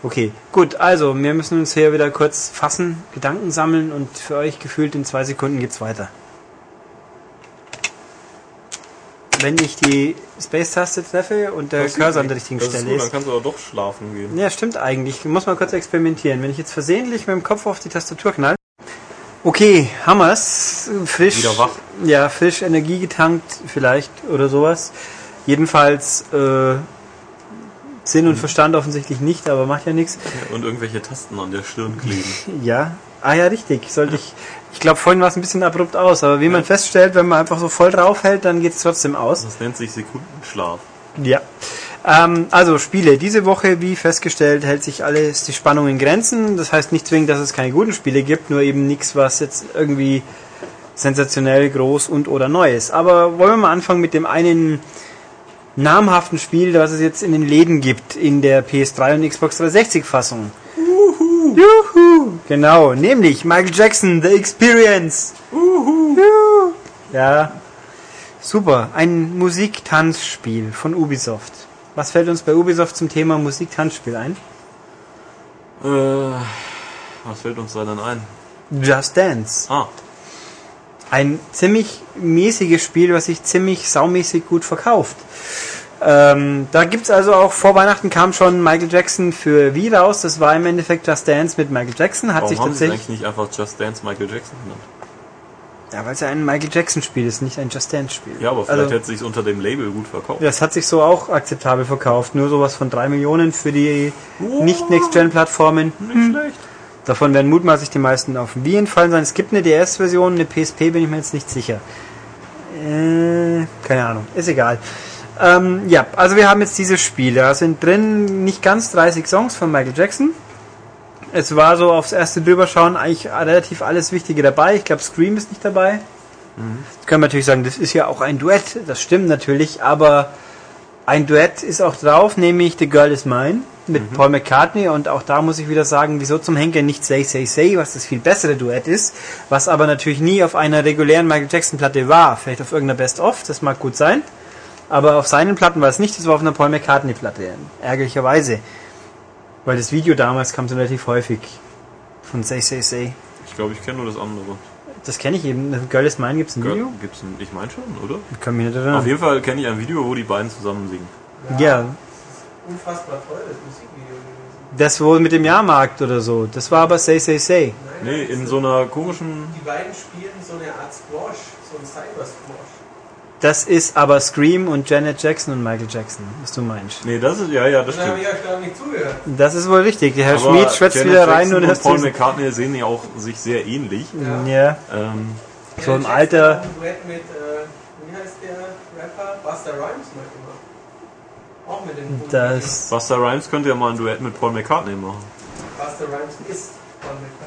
Okay, gut, also wir müssen uns hier wieder kurz fassen, Gedanken sammeln und für euch gefühlt in zwei Sekunden geht's weiter. Wenn ich die Space-Taste treffe und der Cursor an der richtigen Stelle ist, gut, dann kannst du aber doch schlafen gehen. Ja, stimmt eigentlich. Ich muss mal kurz experimentieren. Wenn ich jetzt versehentlich mit dem Kopf auf die Tastatur knall. Okay, Hammers, frisch. Wieder wach. Ja, frisch Energie getankt vielleicht oder sowas. Jedenfalls äh, Sinn und mhm. Verstand offensichtlich nicht, aber macht ja nichts. Und irgendwelche Tasten an der Stirn kleben. ja, ah ja, richtig. Sollte ich ich glaube, vorhin war es ein bisschen abrupt aus, aber wie ja. man feststellt, wenn man einfach so voll drauf hält, dann geht es trotzdem aus. Das nennt sich Sekundenschlaf. Ja. Ähm, also Spiele. Diese Woche, wie festgestellt, hält sich alles die Spannung in Grenzen. Das heißt nicht zwingend, dass es keine guten Spiele gibt, nur eben nichts, was jetzt irgendwie sensationell groß und oder neu ist. Aber wollen wir mal anfangen mit dem einen namhaften Spiel, das es jetzt in den Läden gibt, in der PS3 und Xbox 360 Fassung. Juhu. Genau, nämlich Michael Jackson, The Experience. Uhu. Juhu. Ja, super. Ein Musik-Tanzspiel von Ubisoft. Was fällt uns bei Ubisoft zum Thema Musik-Tanzspiel ein? Äh, was fällt uns da denn ein? Just Dance. Ah. Ein ziemlich mäßiges Spiel, was sich ziemlich saumäßig gut verkauft. Ähm, da gibt's also auch vor Weihnachten kam schon Michael Jackson für Wii raus. Das war im Endeffekt Just Dance mit Michael Jackson. Hat Warum sich haben es tatsächlich. eigentlich nicht einfach Just Dance Michael Jackson genannt? Ja, weil es ja ein Michael Jackson Spiel ist, nicht ein Just Dance Spiel. Ja, aber vielleicht also, hätte sich unter dem Label gut verkauft. das hat sich so auch akzeptabel verkauft. Nur sowas von 3 Millionen für die nicht Next-Gen-Plattformen. Nicht schlecht. Davon werden mutmaßlich die meisten auf Wii entfallen sein. Es gibt eine DS-Version, eine PSP bin ich mir jetzt nicht sicher. Äh, keine Ahnung, ist egal. Ähm, ja, also wir haben jetzt diese Spiele. Da sind drin nicht ganz 30 Songs von Michael Jackson. Es war so aufs erste Drüberschauen eigentlich relativ alles Wichtige dabei. Ich glaube, Scream ist nicht dabei. Jetzt können wir natürlich sagen, das ist ja auch ein Duett. Das stimmt natürlich, aber ein Duett ist auch drauf, nämlich The Girl Is Mine mit Paul McCartney und auch da muss ich wieder sagen, wieso zum Henker nicht Say Say Say, was das viel bessere Duett ist, was aber natürlich nie auf einer regulären Michael Jackson Platte war, vielleicht auf irgendeiner Best of, das mag gut sein, aber auf seinen Platten war es nicht, das war auf einer Paul McCartney Platte, ärgerlicherweise, weil das Video damals kam so relativ häufig von Say Say Say. Ich glaube, ich kenne nur das andere. Das kenne ich eben, The Girl Is Mine gibt's ein Video? Gibt's ein, ich meine schon, oder? Ich kann mich nicht Auf erinnern. jeden Fall kenne ich ein Video, wo die beiden zusammen singen. Ja, Unfassbar toll, das Musikvideo gewesen. das wohl mit dem Jahrmarkt oder so, das war aber Say Say Say. Nein, Nee, in so einer komischen. Die beiden spielten so eine Art Squash, so ein Cyber-Squash. Das ist aber Scream und Janet Jackson und Michael Jackson, was du meinst. Nee, das ist, ja, ja, das Dann habe stimmt. ich euch gar nicht zugehört. Das ist wohl richtig. Der Herr Aber Schmid schwätzt Janet wieder rein Jackson und und hörst Paul. McCartney sehen ja auch sich sehr ähnlich. Ja. Ja, Ähm, so im Alter. Duett mit, äh, wie heißt der Rapper? Buster Rhymes mal gemacht. Auch mit dem Das, Buster Rhymes könnte ja mal ein Duett mit Paul McCartney machen. Buster Rhymes ist Paul McCartney.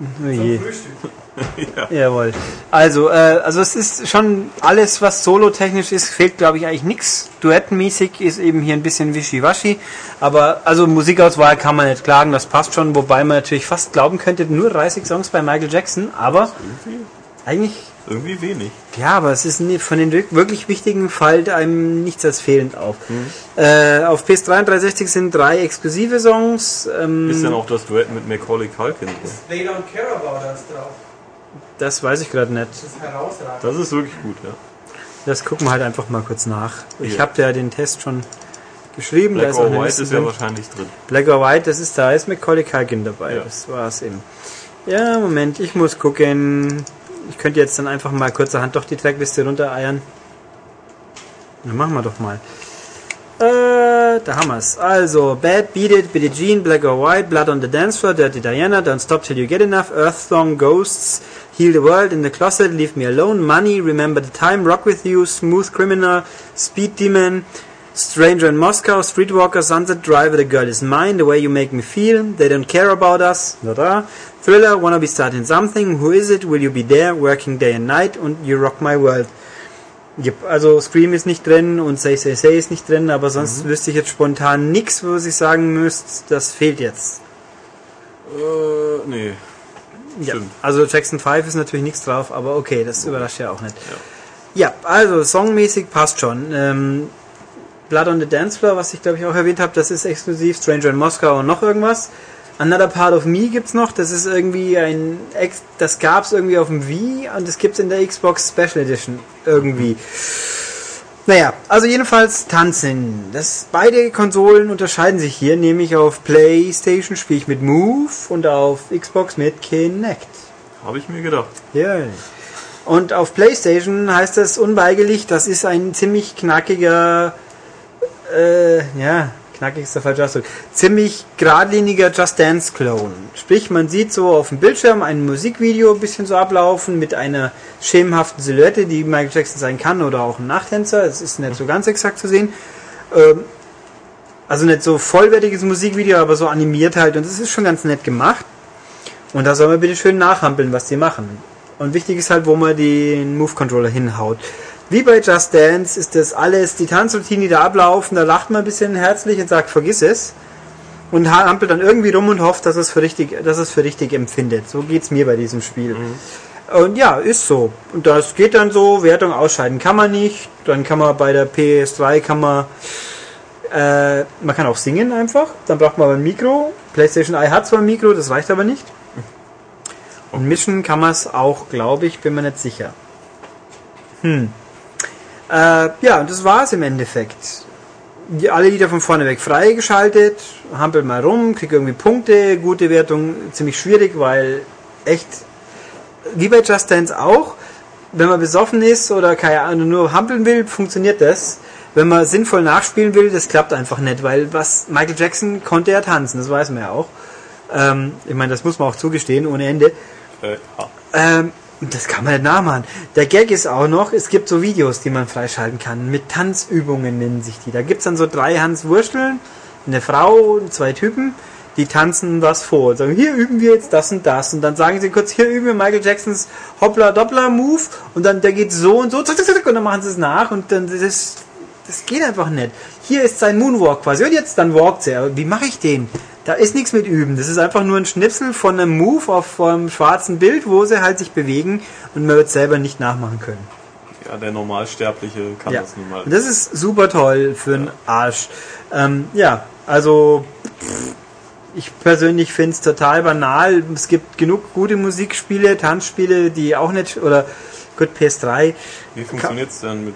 Oh Zum je. Frühstück. Jawohl. Also, äh, also es ist schon alles, was solo-technisch ist, fehlt glaube ich eigentlich nichts. Duettenmäßig ist eben hier ein bisschen wischiwaschi. Aber also Musikauswahl kann man nicht klagen, das passt schon, wobei man natürlich fast glauben könnte, nur 30 Songs bei Michael Jackson, aber Irgendwie, eigentlich irgendwie wenig. Ja, aber es ist von den wirk- wirklich wichtigen fällt einem nichts als fehlend auf. Äh, auf PS3 und 360 sind drei exklusive Songs. Ähm, Ist denn auch das Duett mit Macaulay Culkin? drin? They Don't Care About Us drauf. das weiß ich gerade nicht. Das ist herausragend. Das ist wirklich gut, ja. Das gucken wir halt einfach mal kurz nach. Ich habe ja den Test schon geschrieben. da Black or White Liste ist ja wahrscheinlich drin. Black or White, das ist da, ist Macaulay Culkin dabei. Ja. Das war's eben. Ja, Moment, ich muss gucken. Ich könnte jetzt dann einfach mal kurzerhand doch die Trackliste runtereiern. Dann machen wir doch mal. Äh, da haben wir's. Also, Bad, Beat It, Billie Jean, Black or White, Blood on the Dance Floor, Dirty Diana, Don't Stop Till You Get Enough, Earth Song, Ghosts, Heal the World, In the Closet, Leave Me Alone, Money, Remember the Time, Rock With You, Smooth Criminal, Speed Demon, Stranger in Moscow, Streetwalker, Sunset Driver, The Girl Is Mine, The Way You Make Me Feel, They Don't Care About Us, da da, Thriller, Wanna Be Starting Something, Who Is It, Will You Be There, Working Day and Night und You Rock My World. Yep, also Scream ist nicht drin und Say Say Say ist nicht drin, aber sonst wüsste ich jetzt spontan nichts, wo ich sagen müsste, das fehlt jetzt. Äh, nee. Ja, Stimmt. also Jackson 5 ist natürlich nichts drauf, aber okay, das überrascht ja auch nicht. Ja, also songmäßig passt schon. Ähm, Blood on the Dance Floor, was ich glaube ich auch erwähnt habe, das ist exklusiv. Stranger in Moskau und noch irgendwas. Another Part of Me gibt's noch. Das ist irgendwie ein, Ex das gab's irgendwie auf dem Wii und das gibt's in der Xbox Special Edition irgendwie. Naja, also jedenfalls tanzen. Das, beide Konsolen unterscheiden sich hier, nämlich auf PlayStation spiele ich mit Move und auf Xbox mit Kinect. Habe ich mir gedacht. Ja. Und auf PlayStation heißt das unweigerlich, das ist ein ziemlich knackiger, äh, ja, knackig ist der falsche Ausdruck, ziemlich geradliniger Just Dance Clone. Sprich, man sieht so auf dem Bildschirm ein Musikvideo ein bisschen so ablaufen mit einer schemenhaften Silhouette, die Michael Jackson sein kann oder auch ein Nachtänzer. Es ist nicht so ganz exakt zu sehen. Ähm, also nicht so vollwertiges Musikvideo, aber so animiert halt und das ist schon ganz nett gemacht. Und da soll man bitte schön nachhampeln, was die machen. Und wichtig ist halt, wo man den Move-Controller hinhaut. Wie bei Just Dance ist das alles, die Tanzroutine, die da ablaufen, da lacht man ein bisschen herzlich und sagt, vergiss es. Und hampelt dann irgendwie rum und hofft, dass es für richtig, dass es für richtig empfindet. So geht's mir bei diesem Spiel. Und ja, ist so. Und das geht dann so, Wertung ausscheiden kann man nicht. Dann kann man bei der PS3 kann man äh, man kann auch singen einfach. Dann braucht man aber ein Mikro. PlayStation Eye hat zwar ein Mikro, das reicht aber nicht. Und mischen kann man es auch, glaube ich, bin mir nicht sicher. Hm. Äh, ja, und das war es im Endeffekt. die, alle Lieder von vorne weg freigeschaltet, hampelt mal rum, kriegt irgendwie Punkte, gute Wertung, ziemlich schwierig, weil echt, wie bei Just Dance auch, wenn man besoffen ist oder keine Ahnung, nur hampeln will, funktioniert das. Wenn man sinnvoll nachspielen will, das klappt einfach nicht, weil was Michael Jackson konnte ja tanzen, das weiß man ja auch. Ähm, ich meine, das muss man auch zugestehen, ohne Ende. Äh, ja. Ähm, das kann man nicht nachmachen. Der Gag ist auch noch, es gibt so Videos, die man freischalten kann. Mit Tanzübungen nennen sich die. Da gibt's dann so drei Hans Wursteln, eine Frau und zwei Typen, die tanzen was vor und sagen, hier üben wir jetzt das und das. Und dann sagen sie kurz, hier üben wir Michael Jacksons Hoppla-Doppler-Move und dann der geht so und so und dann machen sie es nach und dann das, das geht einfach nicht. Hier ist sein Moonwalk quasi und jetzt dann walkt er. Wie mache ich den? Da ist nichts mit üben. Das ist einfach nur ein Schnipsel von einem Move auf einem schwarzen Bild, wo sie halt sich bewegen und man wird selber nicht nachmachen können. ja, der Normalsterbliche kann Ja. das nun mal. Das ist super toll für einen Arsch. Ähm, ja, also ich persönlich finde es total banal. Es gibt genug gute Musikspiele, Tanzspiele, die auch nicht, oder gut, PS3, Wie funktioniert es denn mit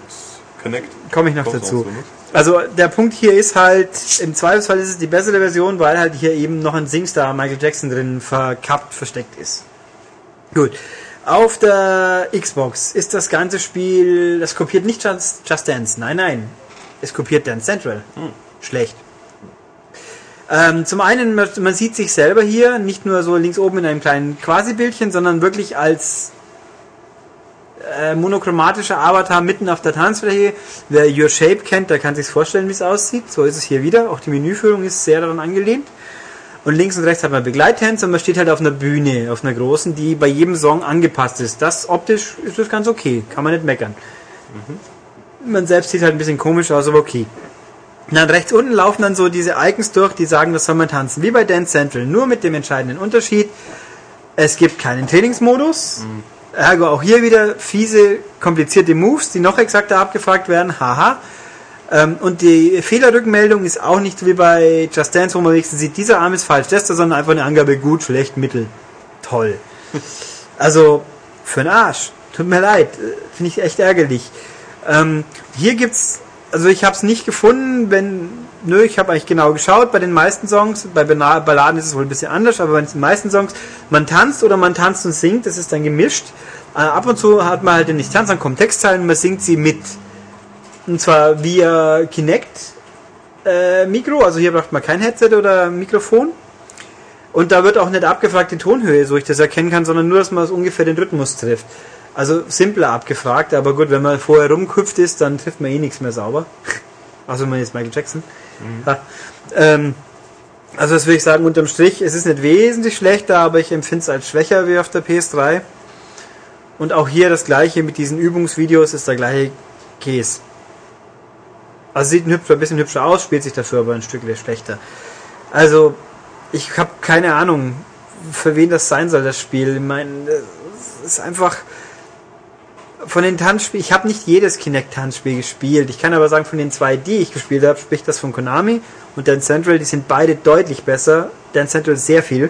Connect? komme ich noch Kommst dazu. Also der Punkt hier ist halt, im Zweifelsfall ist es die bessere Version, weil halt hier eben noch ein Singstar Michael Jackson drin verkappt, versteckt ist. Gut. Auf der Xbox ist das ganze Spiel, das kopiert nicht Just, Just Dance, nein, nein. Es kopiert Dance Central. Schlecht. Ähm, zum einen, man man sieht sich selber hier, nicht nur so links oben in einem kleinen Quasi-Bildchen, sondern wirklich als äh, monochromatischer Avatar mitten auf der Tanzfläche. Wer Your Shape kennt, der kann sich vorstellen, wie es aussieht. So ist es hier wieder. Auch die Menüführung ist sehr daran angelehnt. Und links und rechts hat man Begleittänze und man steht halt auf einer Bühne, auf einer großen, die bei jedem Song angepasst ist. Das optisch ist das ganz okay, kann man nicht meckern. Man selbst sieht halt ein bisschen komisch aus, aber okay. Und dann rechts unten laufen dann so diese Icons durch, die sagen, das soll man tanzen. Wie bei Dance Central, nur mit dem entscheidenden Unterschied, es gibt keinen Trainingsmodus. Ergo auch hier wieder fiese, komplizierte Moves, die noch exakter abgefragt werden. Haha. Ähm, und die Fehlerrückmeldung ist auch nicht wie bei Just Dance, wo man wenigstens sieht, dieser Arm ist falsch, das da, sondern einfach eine Angabe gut, schlecht, mittel. Toll. Also, für den Arsch. Tut mir leid. Äh, Finde ich echt ärgerlich. Ähm, hier gibt's, also ich habe es nicht gefunden, wenn, nö, ich habe eigentlich genau geschaut, bei den meisten Songs, bei Balladen ist es wohl ein bisschen anders, aber bei den meisten Songs, man tanzt oder man tanzt und singt, das ist dann gemischt. Äh, ab und zu hat man halt den nicht tanzt, dann kommen Textzeilen und man singt sie mit. Und zwar via Kinect äh, Mikro, also hier braucht man kein Headset oder Mikrofon. Und da wird auch nicht abgefragt die Tonhöhe, so ich das erkennen kann, sondern nur, dass man ungefähr den Rhythmus trifft. Also simpler abgefragt, aber gut, wenn man vorher rumgehüpft ist, dann trifft man eh nichts mehr sauber. Also man ist Michael Jackson. Ja. Ähm, also das würde ich sagen, unterm Strich, es ist nicht wesentlich schlechter, aber ich empfinde es als schwächer wie auf der PS3. Und auch hier das gleiche mit diesen Übungsvideos ist der gleiche Käse. Also sieht ein, hübscher, ein bisschen hübscher aus, spielt sich dafür aber ein Stück schlechter. Also, ich habe keine Ahnung, für wen das sein soll, das Spiel. Ich meine, es ist einfach von den Tanzspielen, ich habe nicht jedes Kinect-Tanzspiel gespielt. Ich kann aber sagen, von den zwei, die ich gespielt habe, sprich das von Konami und Dance Central, die sind beide deutlich besser. Dance Central sehr viel.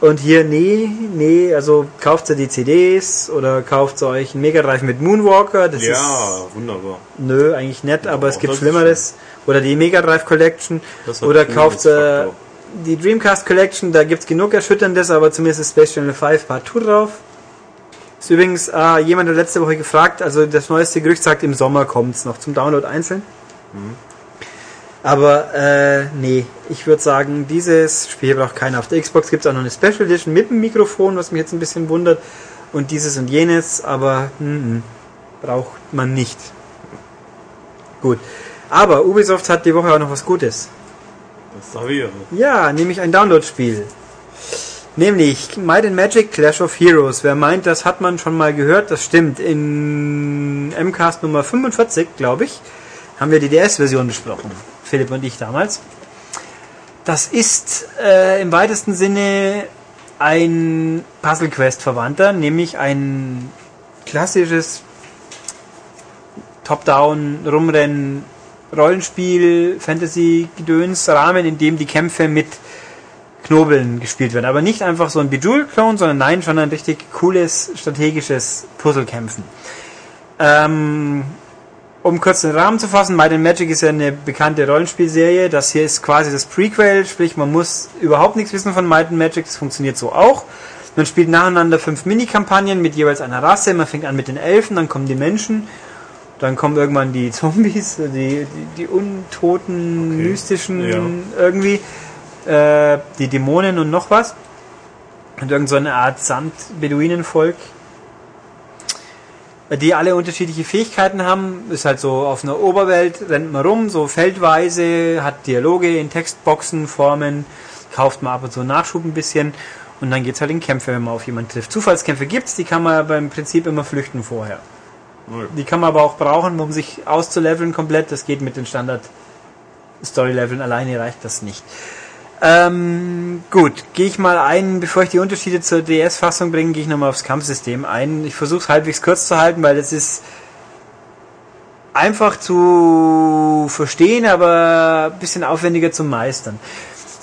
Und hier, nee, nee, also kauft ihr die CDs oder kauft ihr euch einen Mega Drive mit Moonwalker. Das ist Ja, wunderbar. Nö, eigentlich nicht, aber es gibt ist Schlimmeres. Oder die Mega Drive Collection. Oder kauft Faktor. die Dreamcast Collection, da gibt's genug Erschütterndes, aber zumindest ist Space Channel 5 Part 2 drauf. Ist übrigens äh, jemand hat letzte Woche gefragt, also das neueste Gerücht sagt, im Sommer kommt's noch zum Download einzeln. Aber äh, nee, ich würde sagen, dieses Spiel braucht keiner. Auf der Xbox gibt's auch noch eine Special Edition mit dem Mikrofon, was mich jetzt ein bisschen wundert. Und dieses und jenes, aber mm, braucht man nicht. Gut. Aber Ubisoft hat die Woche auch noch was Gutes. Das da wäre. Ja, nämlich ein Download-Spiel. Nämlich Might and Magic Clash of Heroes. Wer meint, das hat man schon mal gehört, das stimmt. In MCAST Nummer 45, glaube ich, haben wir die DS-Version besprochen. Philipp und ich damals. Das ist äh, im weitesten Sinne ein Puzzle Quest Verwandter, nämlich ein klassisches Top-Down Rumrennen Rollenspiel Fantasy Gedöns Rahmen, in dem die Kämpfe mit Knobeln gespielt werden, aber nicht einfach so ein Bejeweled Clone, sondern nein, schon ein richtig cooles strategisches Puzzlekämpfen. Ähm, um kurz den Rahmen zu fassen, Might and Magic ist ja eine bekannte Rollenspielserie. Das hier ist quasi das Prequel, sprich man muss überhaupt nichts wissen von Might and Magic. Das funktioniert so auch. Man spielt nacheinander fünf Mini-Kampagnen mit jeweils einer Rasse. Man fängt an mit den Elfen, dann kommen die Menschen, dann kommen irgendwann die Zombies, die, die, die untoten, Okay. mystischen Ja. irgendwie, äh, die Dämonen und noch was. Und irgend so eine Art Sand-Beduinenvolk die alle unterschiedliche Fähigkeiten haben. Ist halt so auf einer Oberwelt, rennt man rum, so feldweise, hat Dialoge in Textboxen, Formen, kauft man ab und zu Nachschub ein bisschen und dann geht's halt in Kämpfe, wenn man auf jemanden trifft. Zufallskämpfe gibt's, die kann man beim Prinzip immer flüchten vorher. Die kann man aber auch brauchen, um sich auszuleveln komplett. Das geht mit den Standard Story-Leveln alleine reicht das nicht. Ähm, gut, gehe ich mal ein, bevor ich die Unterschiede zur DS-Fassung bringe, gehe ich nochmal aufs Kampfsystem ein. Ich versuche es halbwegs kurz zu halten, weil es ist einfach zu verstehen, aber ein bisschen aufwendiger zu meistern.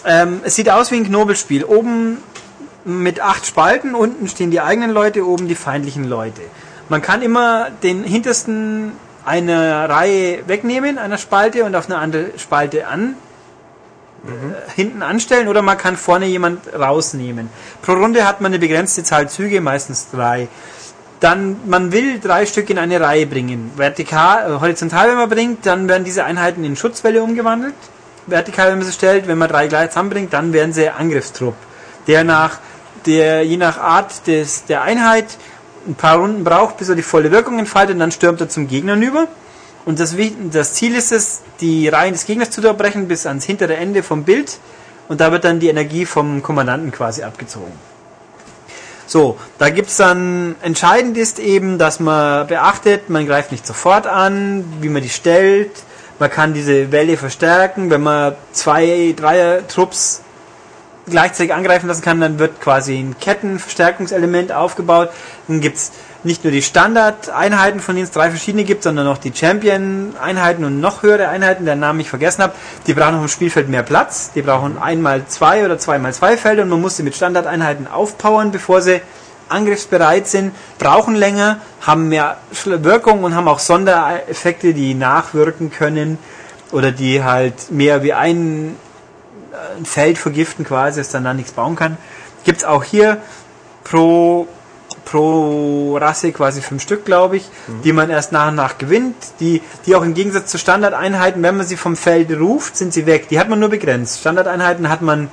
Ähm, es sieht aus wie ein Knobelspiel. Oben mit acht Spalten, unten stehen die eigenen Leute, oben die feindlichen Leute. Man kann immer den hintersten einer Reihe wegnehmen, einer Spalte und auf eine andere Spalte an äh, hinten anstellen oder man kann vorne jemand rausnehmen. Pro Runde hat man eine begrenzte Zahl Züge, meistens drei. Dann, man will drei Stück in eine Reihe bringen. Vertikal, äh, horizontal, wenn man bringt, dann werden diese Einheiten in Schutzwelle umgewandelt. Vertikal, wenn man sie stellt, wenn man drei gleich zusammenbringt, dann werden sie Angriffstrupp. Der nach, der je nach Art des, der Einheit ein paar Runden braucht, bis er die volle Wirkung entfaltet, und dann stürmt er zum Gegner über. Und das, das Ziel ist es, die Reihen des Gegners zu unterbrechen bis ans hintere Ende vom Bild. Und da wird dann die Energie vom Kommandanten quasi abgezogen. So, da gibt's dann, entscheidend ist eben, dass man beachtet, man greift nicht sofort an, wie man die stellt. Man kann diese Welle verstärken. Wenn man zwei, dreier Trupps gleichzeitig angreifen lassen kann, dann wird quasi ein Kettenverstärkungselement aufgebaut. Dann gibt's nicht nur die Standard-Einheiten, von denen es drei verschiedene gibt, sondern auch die Champion-Einheiten und noch höhere Einheiten, deren Namen ich vergessen habe. Die brauchen auf dem Spielfeld mehr Platz. Die brauchen einmal zwei oder zweimal zwei Felder und man muss sie mit Standardeinheiten aufpowern, bevor sie angriffsbereit sind, brauchen länger, haben mehr Wirkung und haben auch Sondereffekte, die nachwirken können oder die halt mehr wie ein ein Feld vergiften quasi, dass dann da nichts bauen kann. Gibt's auch hier pro, pro Rasse quasi fünf Stück, glaube ich, die man erst nach und nach gewinnt, die, die auch im Gegensatz zu Standardeinheiten, wenn man sie vom Feld ruft, sind sie weg. Die hat man nur begrenzt. Standardeinheiten hat man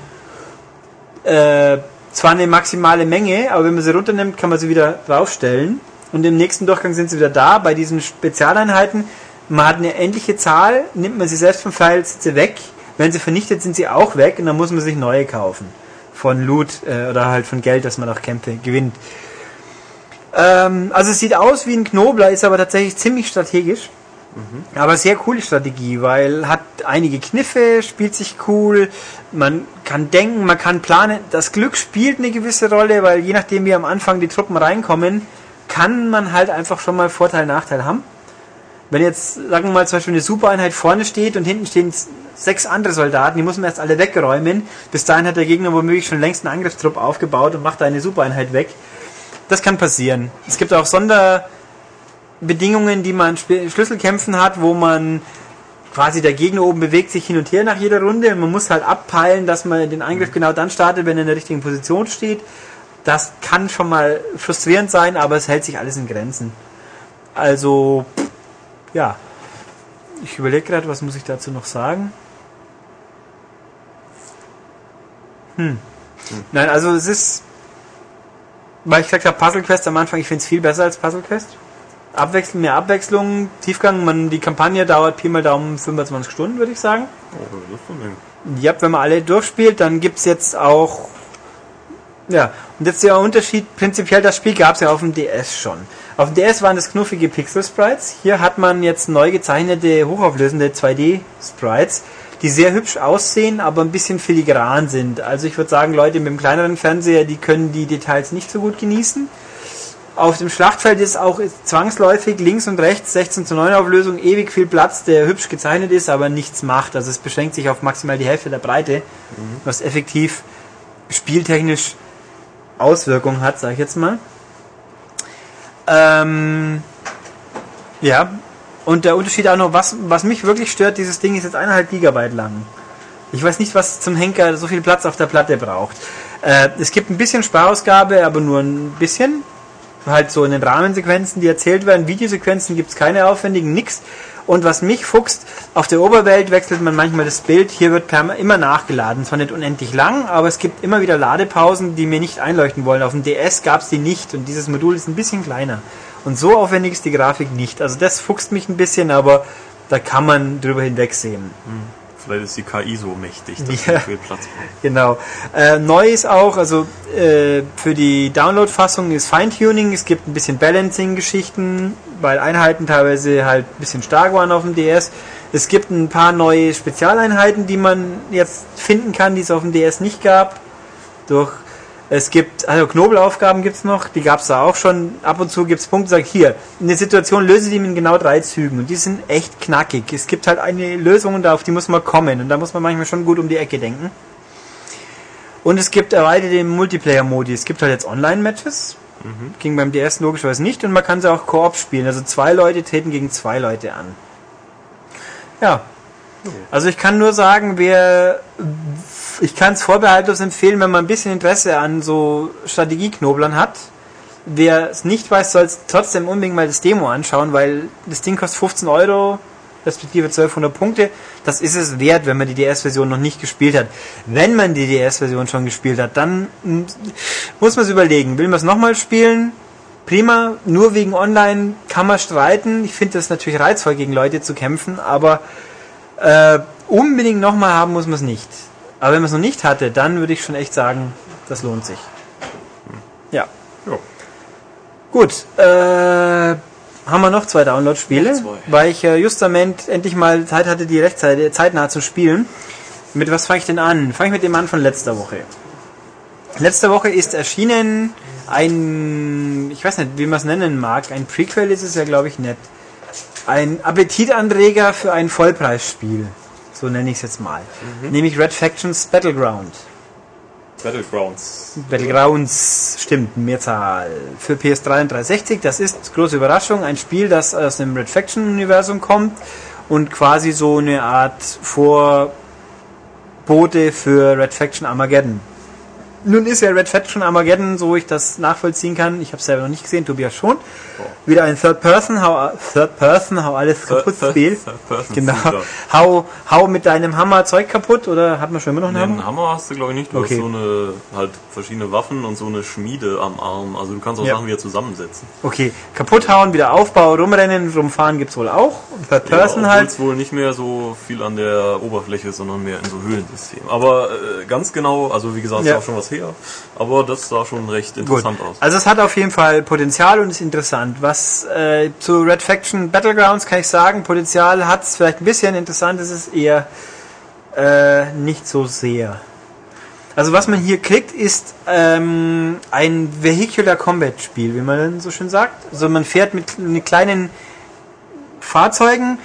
äh, zwar eine maximale Menge, aber wenn man sie runternimmt, kann man sie wieder draufstellen. Und im nächsten Durchgang sind sie wieder da. Bei diesen Spezialeinheiten, man hat eine endliche Zahl, nimmt man sie selbst vom Feld, sind sie weg. Wenn sie vernichtet, sind sie auch weg und dann muss man sich neue kaufen. Von Loot äh, oder halt von Geld, dass man auch Kämpfe gewinnt. Ähm, also es sieht aus wie ein Knobler, ist aber tatsächlich ziemlich strategisch. Aber sehr coole Strategie, weil hat einige Kniffe, spielt sich cool, man kann denken, man kann planen. Das Glück spielt eine gewisse Rolle, weil je nachdem wie am Anfang die Truppen reinkommen, kann man halt einfach schon mal Vorteil, Nachteil haben. Wenn jetzt, sagen wir mal, zum Beispiel eine Supereinheit vorne steht und hinten stehen sechs andere Soldaten, die muss man erst alle wegräumen. Bis dahin hat der Gegner womöglich schon längst einen Angriffstrupp aufgebaut und macht da eine Supereinheit weg. Das kann passieren. Es gibt auch Sonderbedingungen, die man in Schlüsselkämpfen hat, wo man quasi der Gegner oben bewegt sich hin und her nach jeder Runde und man muss halt abpeilen, dass man den Angriff genau dann startet, wenn er in der richtigen Position steht. Das kann schon mal frustrierend sein, aber es hält sich alles in Grenzen. Also, ja. Ich überlege gerade, was muss ich dazu noch sagen? Hm. Nein, also es ist, weil ich gesagt habe, Puzzle Quest am Anfang, ich finde es viel besser als Puzzle Quest. Abwechslung, mehr Abwechslung, Tiefgang, man, die Kampagne dauert Pi mal Daumen 25 Stunden, würde ich sagen. Oh, das ist von dem. Ja, wenn man alle durchspielt, dann gibt's jetzt auch. Ja, und jetzt der Unterschied, prinzipiell das Spiel gab's ja auf dem DS schon. Auf dem DS waren das knuffige Pixel-Sprites. Hier hat man jetzt neu gezeichnete, hochauflösende 2D-Sprites, die sehr hübsch aussehen, aber ein bisschen filigran sind. Also ich würde sagen, Leute mit dem kleineren Fernseher, die können die Details nicht so gut genießen. Auf dem Schlachtfeld ist auch zwangsläufig links und rechts 16 zu 9 Auflösung ewig viel Platz, der hübsch gezeichnet ist, aber nichts macht. Also es beschränkt sich auf maximal die Hälfte der Breite, was effektiv spieltechnisch Auswirkungen hat, sag ich jetzt mal. Ähm, ja, Und der Unterschied auch noch, was, was mich wirklich stört, dieses Ding ist jetzt eineinhalb Gigabyte lang. Ich weiß nicht, was zum Henker so viel Platz auf der Platte braucht. Äh, es gibt ein bisschen Sparausgabe, aber nur ein bisschen. Halt so in den Rahmensequenzen, die erzählt werden. Videosequenzen gibt es keine aufwendigen, nix. Und was mich fuchst, auf der Oberwelt wechselt man manchmal das Bild. Hier wird immer nachgeladen. Zwar nicht unendlich lang, aber es gibt immer wieder Ladepausen, die mir nicht einleuchten wollen. Auf dem DS gab es die nicht und dieses Modul ist ein bisschen kleiner. Und so aufwendig ist die Grafik nicht. Also das fuchst mich ein bisschen, aber da kann man drüber hinwegsehen. Hm. Vielleicht ist die KI so mächtig, dass ja, viel Platz braucht. Genau. Äh, neu ist auch, also äh, für die Download-Fassung ist Feintuning. Es gibt ein bisschen Balancing-Geschichten, weil Einheiten teilweise halt ein bisschen stark waren auf dem DS. Es gibt ein paar neue Spezialeinheiten, die man jetzt finden kann, die es auf dem DS nicht gab. Durch es gibt, also Knobelaufgaben gibt es noch, die gab es da auch schon. Ab und zu gibt es Punkte, sag hier, eine Situation löse die in genau drei Zügen und die sind echt knackig. Es gibt halt eine Lösung und auf die muss man kommen und da muss man manchmal schon gut um die Ecke denken. Und es gibt erweiterte Multiplayer-Modi. Es gibt halt jetzt Online-Matches. Mhm. Ging beim DS logischerweise nicht und man kann sie auch Koop spielen. Also zwei Leute treten gegen zwei Leute an. Ja. Also ich kann nur sagen, wer ich kann es vorbehaltlos empfehlen, wenn man ein bisschen Interesse an so Strategieknoblern hat. Wer es nicht weiß, soll es trotzdem unbedingt mal das Demo anschauen, weil das Ding kostet 15 Euro, respektive 1200 Punkte. Das ist es wert, wenn man die DS-Version noch nicht gespielt hat. Wenn man die DS-Version schon gespielt hat, dann muss man es überlegen. Will man es nochmal spielen? Prima, nur wegen Online kann man streiten. Ich finde das natürlich reizvoll, gegen Leute zu kämpfen, aber äh, unbedingt nochmal haben muss man es nicht. Aber wenn man es noch nicht hatte, dann würde ich schon echt sagen, das lohnt sich. Ja. Jo. Gut, äh, haben wir noch zwei Download-Spiele, weil ich äh, justament endlich mal Zeit hatte, die rechtzeitig zeitnah zu spielen. Mit was fange ich denn an? Fange ich mit dem an von letzter Woche. Letzte Woche ist erschienen ein, ich weiß nicht, wie man es nennen mag, ein Prequel ist es ja, glaube ich, nicht. Ein Appetitanreger für ein Vollpreisspiel. So nenne ich es jetzt mal. Mhm. Nämlich Red Factions Battleground. Battlegrounds. Battlegrounds, stimmt, Mehrzahl. Für PS3 und 360, das ist, große Überraschung, ein Spiel, das aus dem Red Faction-Universum kommt und quasi so eine Art Vorbote für Red Faction Armageddon nun ist ja Red Faction Armageddon, so ich das nachvollziehen kann, ich habe es selber noch nicht gesehen, Tobias schon, oh. wieder ein Third Person, hau, Third Person, hau alles kaputt Spiel. Genau. Hau, hau mit deinem Hammer Zeug kaputt oder hat man schon immer noch einen nee, Hammer? Einen Hammer hast du glaube ich nicht, du okay. hast so eine, halt verschiedene Waffen und so eine Schmiede am Arm, also du kannst auch ja. Sachen wieder zusammensetzen. Okay, kaputt hauen, wieder Aufbau, rumrennen, rumfahren gibt's wohl auch. Third Person ja, halt. wohl nicht mehr so viel an der Oberfläche, sondern mehr in so Höhlensystem. Aber äh, ganz genau, also wie gesagt, ja. ist auch schon was her. Aber das sah schon recht interessant Gut. aus. Also es hat auf jeden Fall Potenzial und ist interessant. Was äh, zu Red Faction Battlegrounds kann ich sagen, Potenzial hat es vielleicht ein bisschen, interessant ist es eher äh, nicht so sehr. Also was man hier kriegt, ist ähm, ein Vehicular Combat Spiel, wie man so schön sagt. Also man fährt mit, mit kleinen Fahrzeugen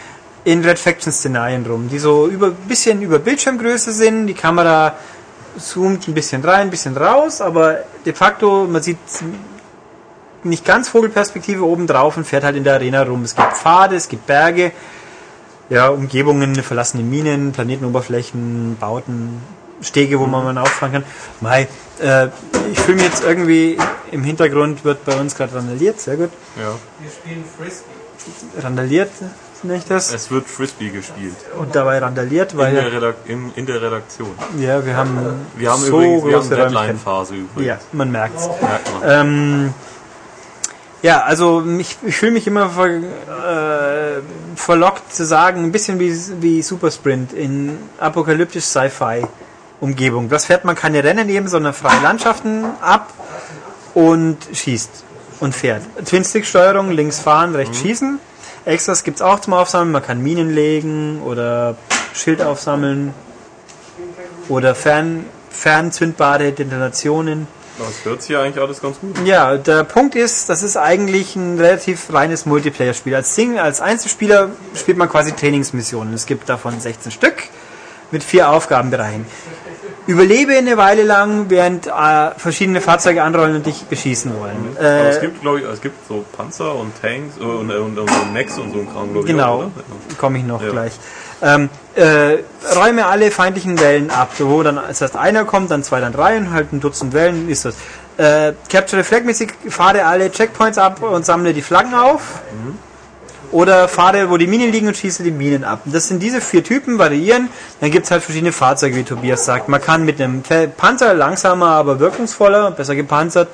in Red Faction Szenarien rum, die so über bisschen über Bildschirmgröße sind. Die Kamera zoomt ein bisschen rein, ein bisschen raus, aber de facto, man sieht nicht ganz Vogelperspektive oben drauf und fährt halt in der Arena rum. Es gibt Pfade, es gibt Berge, ja, Umgebungen, verlassene Minen, Planetenoberflächen, Bauten, Stege, wo man mal auffahren kann. Mai, äh, ich fühle mich jetzt irgendwie, im Hintergrund wird bei uns gerade randaliert, sehr gut. Ja. Wir spielen Frisbee. Randaliert, nicht das? Es wird Frisbee gespielt. Und dabei randaliert, weil. In der, Redak in, in der Redaktion. Ja, wir haben. Wir haben so übrigens wir haben Deadline-Phase übrigens. Ja, man merkt's. Merkt man. Ähm, ja, also mich, ich fühle mich immer ver, äh, verlockt zu sagen, ein bisschen wie, wie Super Sprint in apokalyptisch Sci-Fi Umgebung. Das fährt man keine Rennen eben, sondern freie Landschaften ab und schießt und fährt. Twin-Stick-Steuerung, links fahren, rechts mhm. schießen. Extras gibt es auch zum Aufsammeln. Man kann Minen legen oder Schild aufsammeln oder fern, fernzündbare Detonationen. Das hört sich ja eigentlich alles ganz gut. Ja, der Punkt ist, das ist eigentlich ein relativ reines Multiplayer-Spiel. Als Single, als Einzelspieler spielt man quasi Trainingsmissionen. Es gibt davon 16 Stück mit vier Aufgabenbereichen. Überlebe eine Weile lang, während äh, verschiedene Fahrzeuge anrollen und dich beschießen wollen. Aber es Äh, gibt, glaube ich, es gibt so Panzer und Tanks äh, und, und, und, und Mechs und so ein Kram, glaube ich. genau, komme ich noch Ja. gleich. Ähm, äh, räume alle feindlichen Wellen ab, wo dann das heißt einer kommt, dann zwei, dann drei und halt ein Dutzend Wellen ist das. Äh, Capture the Flag mäßig fahre alle Checkpoints ab und sammle die Flaggen auf. Oder fahre, wo die Minen liegen und schieße die Minen ab. Das sind diese vier Typen, variieren. Dann gibt's halt verschiedene Fahrzeuge, wie Tobias sagt. Man kann mit einem Panzer langsamer, aber wirkungsvoller, besser gepanzert,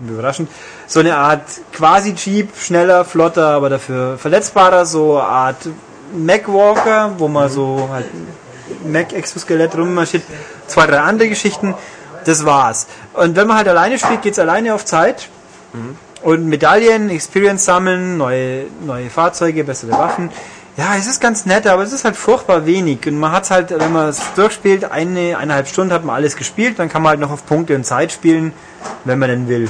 überraschend, so eine Art quasi Jeep, schneller, flotter, aber dafür verletzbarer, so eine Art Mac-Walker, wo man so halt Mac-Exoskelett rummarschiert, zwei, drei andere Geschichten, das war's. Und wenn man halt alleine spielt, geht's alleine auf Zeit. Und Medaillen, Experience sammeln, neue, neue Fahrzeuge, bessere Waffen. Ja, es ist ganz nett, aber es ist halt furchtbar wenig. Und man hat halt, wenn man es durchspielt, eine, eineinhalb Stunden hat man alles gespielt, dann kann man halt noch auf Punkte und Zeit spielen, wenn man denn will.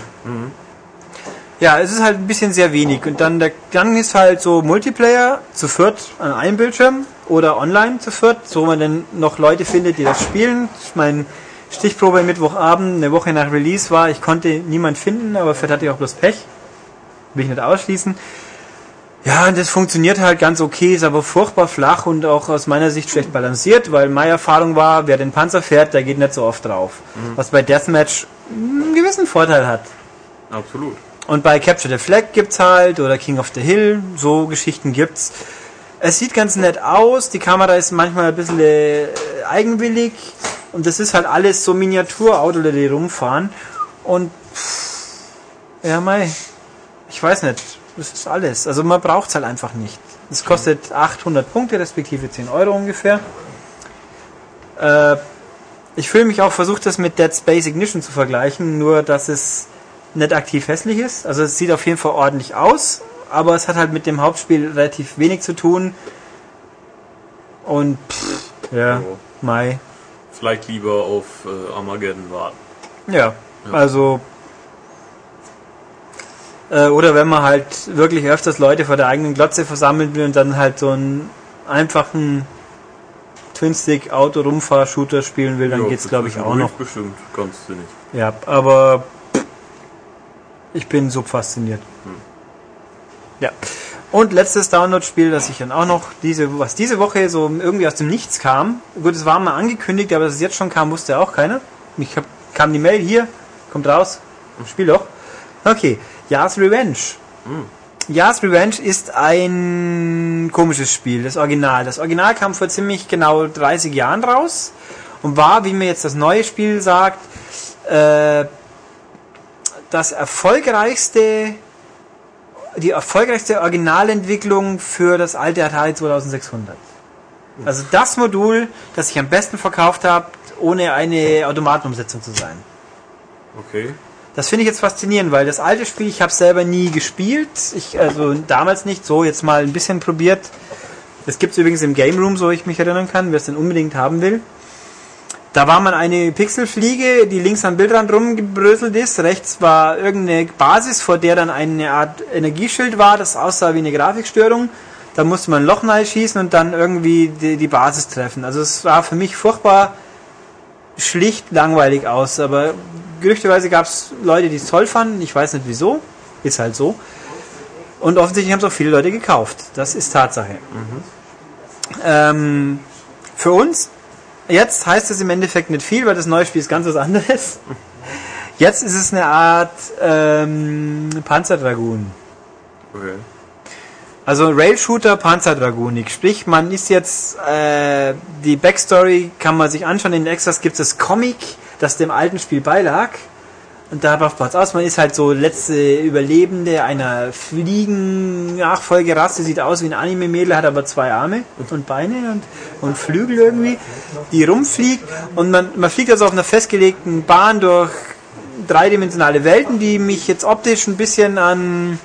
Ja, es ist halt ein bisschen sehr wenig. Und dann, der, dann ist halt so Multiplayer zu viert an einem Bildschirm oder online zu viert, so man dann noch Leute findet, die das spielen. Ich meine, Stichprobe Mittwochabend, eine Woche nach Release war, ich konnte niemand finden, aber vielleicht hatte ich auch bloß Pech. Will ich nicht ausschließen. Ja, und das funktioniert halt ganz okay, ist aber furchtbar flach und auch aus meiner Sicht schlecht balanciert, weil meine Erfahrung war, wer den Panzer fährt, der geht nicht so oft drauf. Was bei Deathmatch einen gewissen Vorteil hat. Absolut. Und bei Capture the Flag gibt's halt, oder King of the Hill, so Geschichten gibt's. Es sieht ganz nett aus, die Kamera ist manchmal ein bisschen äh, eigenwillig und das ist halt alles so Miniaturauto, die rumfahren. Und ja, mei, ich weiß nicht, das ist alles. Also man braucht's halt einfach nicht. Es kostet 800 Punkte, respektive 10 Euro ungefähr. Äh, ich fühle mich auch versucht, das mit Dead Space Ignition zu vergleichen, nur dass es nicht aktiv hässlich ist. Also es sieht auf jeden Fall ordentlich aus, aber es hat halt mit dem Hauptspiel relativ wenig zu tun. Und pff, ja. Mai. Vielleicht lieber auf äh, Armageddon warten. Ja, also äh, oder wenn man halt wirklich öfters Leute vor der eigenen Glotze versammeln will und dann halt so einen einfachen Twin-Stick-Auto-Rumfahr-Shooter spielen will, dann Ja, geht's glaube ich auch noch. Bestimmt, ganz sinnig. Ja, aber ich bin so fasziniert. Ja. Und letztes Download-Spiel, das ich dann auch noch diese, was diese Woche so irgendwie aus dem Nichts kam. Gut, es war mal angekündigt, aber dass es jetzt schon kam, wusste auch keiner. Ich hab, kam die Mail hier, kommt raus, Spiel doch. Okay, Yas Revenge. Yas Revenge ist ein komisches Spiel, das Original. Das Original kam vor ziemlich genau 30 Jahren raus und war, wie mir jetzt das neue Spiel sagt, äh, das erfolgreichste, die erfolgreichste Originalentwicklung für das alte Atari 2600. Also das Modul, das ich am besten verkauft habe, ohne eine Automatenumsetzung zu sein. Okay. Das finde ich jetzt faszinierend, weil das alte Spiel, ich habe selber nie gespielt. Ich, also damals nicht, so jetzt mal ein bisschen probiert. Das gibt es übrigens im Game Room, so ich mich erinnern kann, wer es denn unbedingt haben will. Da war man eine Pixelfliege, die links am Bildrand rumgebröselt ist. Rechts war irgendeine Basis, vor der dann eine Art Energieschild war, das aussah wie eine Grafikstörung. Da musste man ein Loch schießen und dann irgendwie die, die Basis treffen. Also es war für mich furchtbar schlicht langweilig aus, aber gerüchteweise gab es Leute, die es toll fanden. Ich weiß nicht wieso. Ist halt so. Und offensichtlich haben es auch viele Leute gekauft. Das ist Tatsache. Ähm, für uns, jetzt heißt es im Endeffekt nicht viel, weil das neue Spiel ist ganz was anderes. Jetzt ist es eine Art ähm, Panzerdragoon. Okay. Also Rail-Shooter Panzerdragonik. Sprich, man ist jetzt, äh, die Backstory kann man sich anschauen. In den Extras gibt es das Comic, das dem alten Spiel beilag. Und darauf baut aus, man ist halt so letzte Überlebende einer Fliegen-Nachfolgerasse, sieht aus wie ein Anime-Mädel, hat aber zwei Arme und Beine und, und Flügel irgendwie, die rumfliegt. Und man, man fliegt also auf einer festgelegten Bahn durch dreidimensionale Welten, die mich jetzt optisch ein bisschen an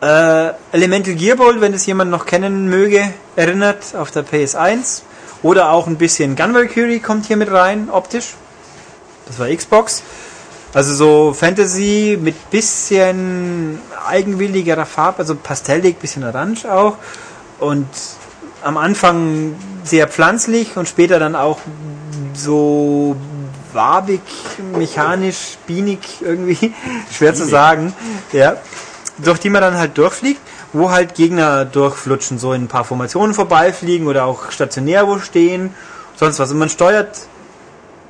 äh, Elemental Gearbolt, wenn es jemand noch kennen möge, erinnert auf der PS1. Oder auch ein bisschen Gun Valkyrie kommt hier mit rein, optisch. Das war Xbox. Also so Fantasy mit bisschen eigenwilligerer Farbe, also pastellig, bisschen orange auch. Und am Anfang sehr pflanzlich und später dann auch so wabig, mechanisch, bienig irgendwie, schwer zu sagen, ja, durch die man dann halt durchfliegt, wo halt Gegner durchflutschen, so in ein paar Formationen vorbeifliegen oder auch stationär wo stehen, sonst was. Und man steuert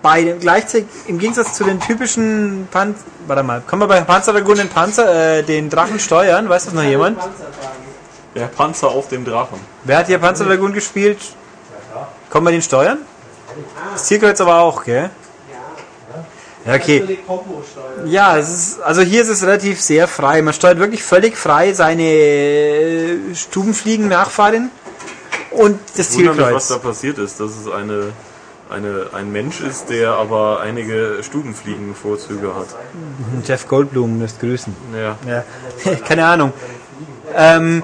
bei dem gleichzeitig im Gegensatz zu den typischen Panzer, warte mal, kann man bei Panzerdragon den Panzer, äh, den Drachen steuern? Weiß das noch jemand? Der Panzer auf dem Drachen. Wer hat hier Panzerdragon gespielt? Kann man den steuern? Das Zielkreuz aber auch, gell? Ja, okay. Ja, es ist, also hier ist es relativ sehr frei. Man steuert wirklich völlig frei seine äh, Stubenfliegen-Nachfahrin und das Ich wundere mich, was Zielkreuz. da passiert ist, dass es eine, eine, ein Mensch ist, der aber einige Stubenfliegen-Vorzüge hat. Jeff Goldblum lässt grüßen. Ja. Ja, keine Ahnung. Ähm,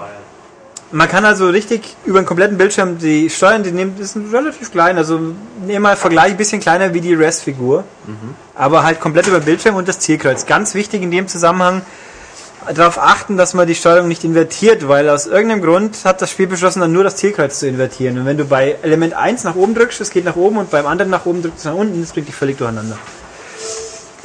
man kann also richtig über den kompletten Bildschirm die steuern, die die sind relativ klein, also nehmen mal Vergleich ein bisschen kleiner wie die Res-Figur, aber halt komplett über den Bildschirm und das Zielkreuz. Ganz wichtig in dem Zusammenhang darauf achten, dass man die Steuerung nicht invertiert, weil aus irgendeinem Grund hat das Spiel beschlossen, dann nur das Zielkreuz zu invertieren. Und wenn du bei Element 1 nach oben drückst, es geht nach oben und beim anderen nach oben drückst es nach unten, das bringt dich völlig durcheinander.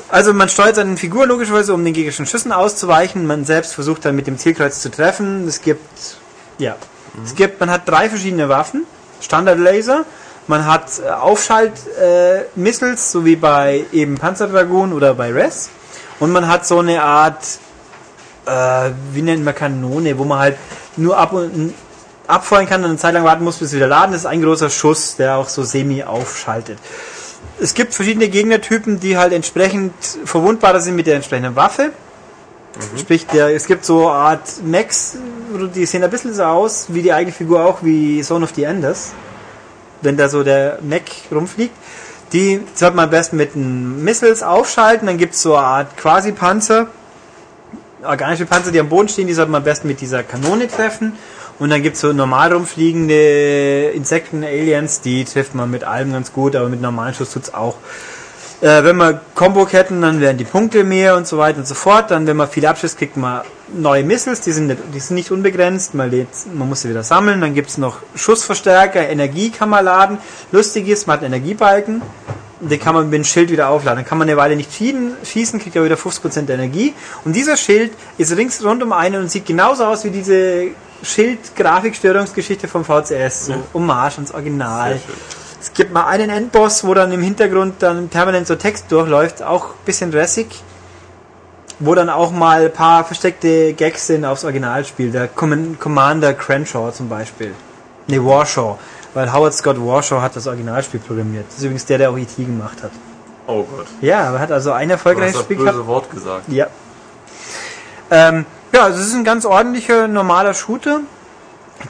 Also man steuert seine Figur logischerweise, um den gegnerischen Schüssen auszuweichen. Man selbst versucht dann mit dem Zielkreuz zu treffen. Es gibt, ja, es gibt, man hat drei verschiedene Waffen. Standard-Laser, man hat äh, Aufschalt-Missiles, so wie bei eben Panzerdragon oder bei Res. Und man hat so eine Art, äh, wie nennt man Kanone, wo man halt nur ab und abfeuern kann und eine Zeit lang warten muss, bis es wieder laden. Das ist ein großer Schuss, der auch so semi aufschaltet es gibt verschiedene Gegnertypen, die halt entsprechend verwundbarer sind mit der entsprechenden Waffe. Sprich, der, es gibt so eine Art Mechs, die sehen ein bisschen so aus, wie die eigene Figur auch, wie Zone of the Enders. Wenn da so der Mech rumfliegt. Die sollte man am besten mit den Missiles aufschalten. Dann gibt es so eine Art Quasi-Panzer. Organische Panzer, die am Boden stehen, die sollte man am besten mit dieser Kanone treffen. Und dann gibt es so normal rumfliegende Insekten, Aliens, die trifft man mit allem ganz gut, aber mit normalen Schuss tut's auch. Äh, wenn wir Combo-Ketten, dann werden die Punkte mehr und so weiter und so fort. Dann, wenn man viel Abschuss kriegt, man neue Missiles, die sind nicht, die sind nicht unbegrenzt, man, lädt, man muss sie wieder sammeln. Dann gibt's noch Schussverstärker, Energie kann man laden. Lustig ist, man hat Energiebalken, den kann man mit dem Schild wieder aufladen. Dann kann man eine Weile nicht schießen, kriegt er wieder 50% Energie. Und dieser Schild ist rings rund um einen und sieht genauso aus wie diese Schild-Grafikstörungsgeschichte vom VCS. So Ja. Hommage ans Original. Es gibt mal einen Endboss, wo dann im Hintergrund dann permanent so Text durchläuft, auch ein bisschen dressig, wo dann auch mal ein paar versteckte Gags sind aufs Originalspiel. Der Com Commander Crenshaw zum Beispiel. Ne, Warshaw. Weil Howard Scott Warshaw hat das Originalspiel programmiert. Das ist übrigens der, der auch E.T. gemacht hat. Oh Gott. Ja, aber hat also ein erfolgreiches Spiel böse gehabt. Wort gesagt. Ja. Ähm, ja, also es ist ein ganz ordentlicher, normaler Shooter.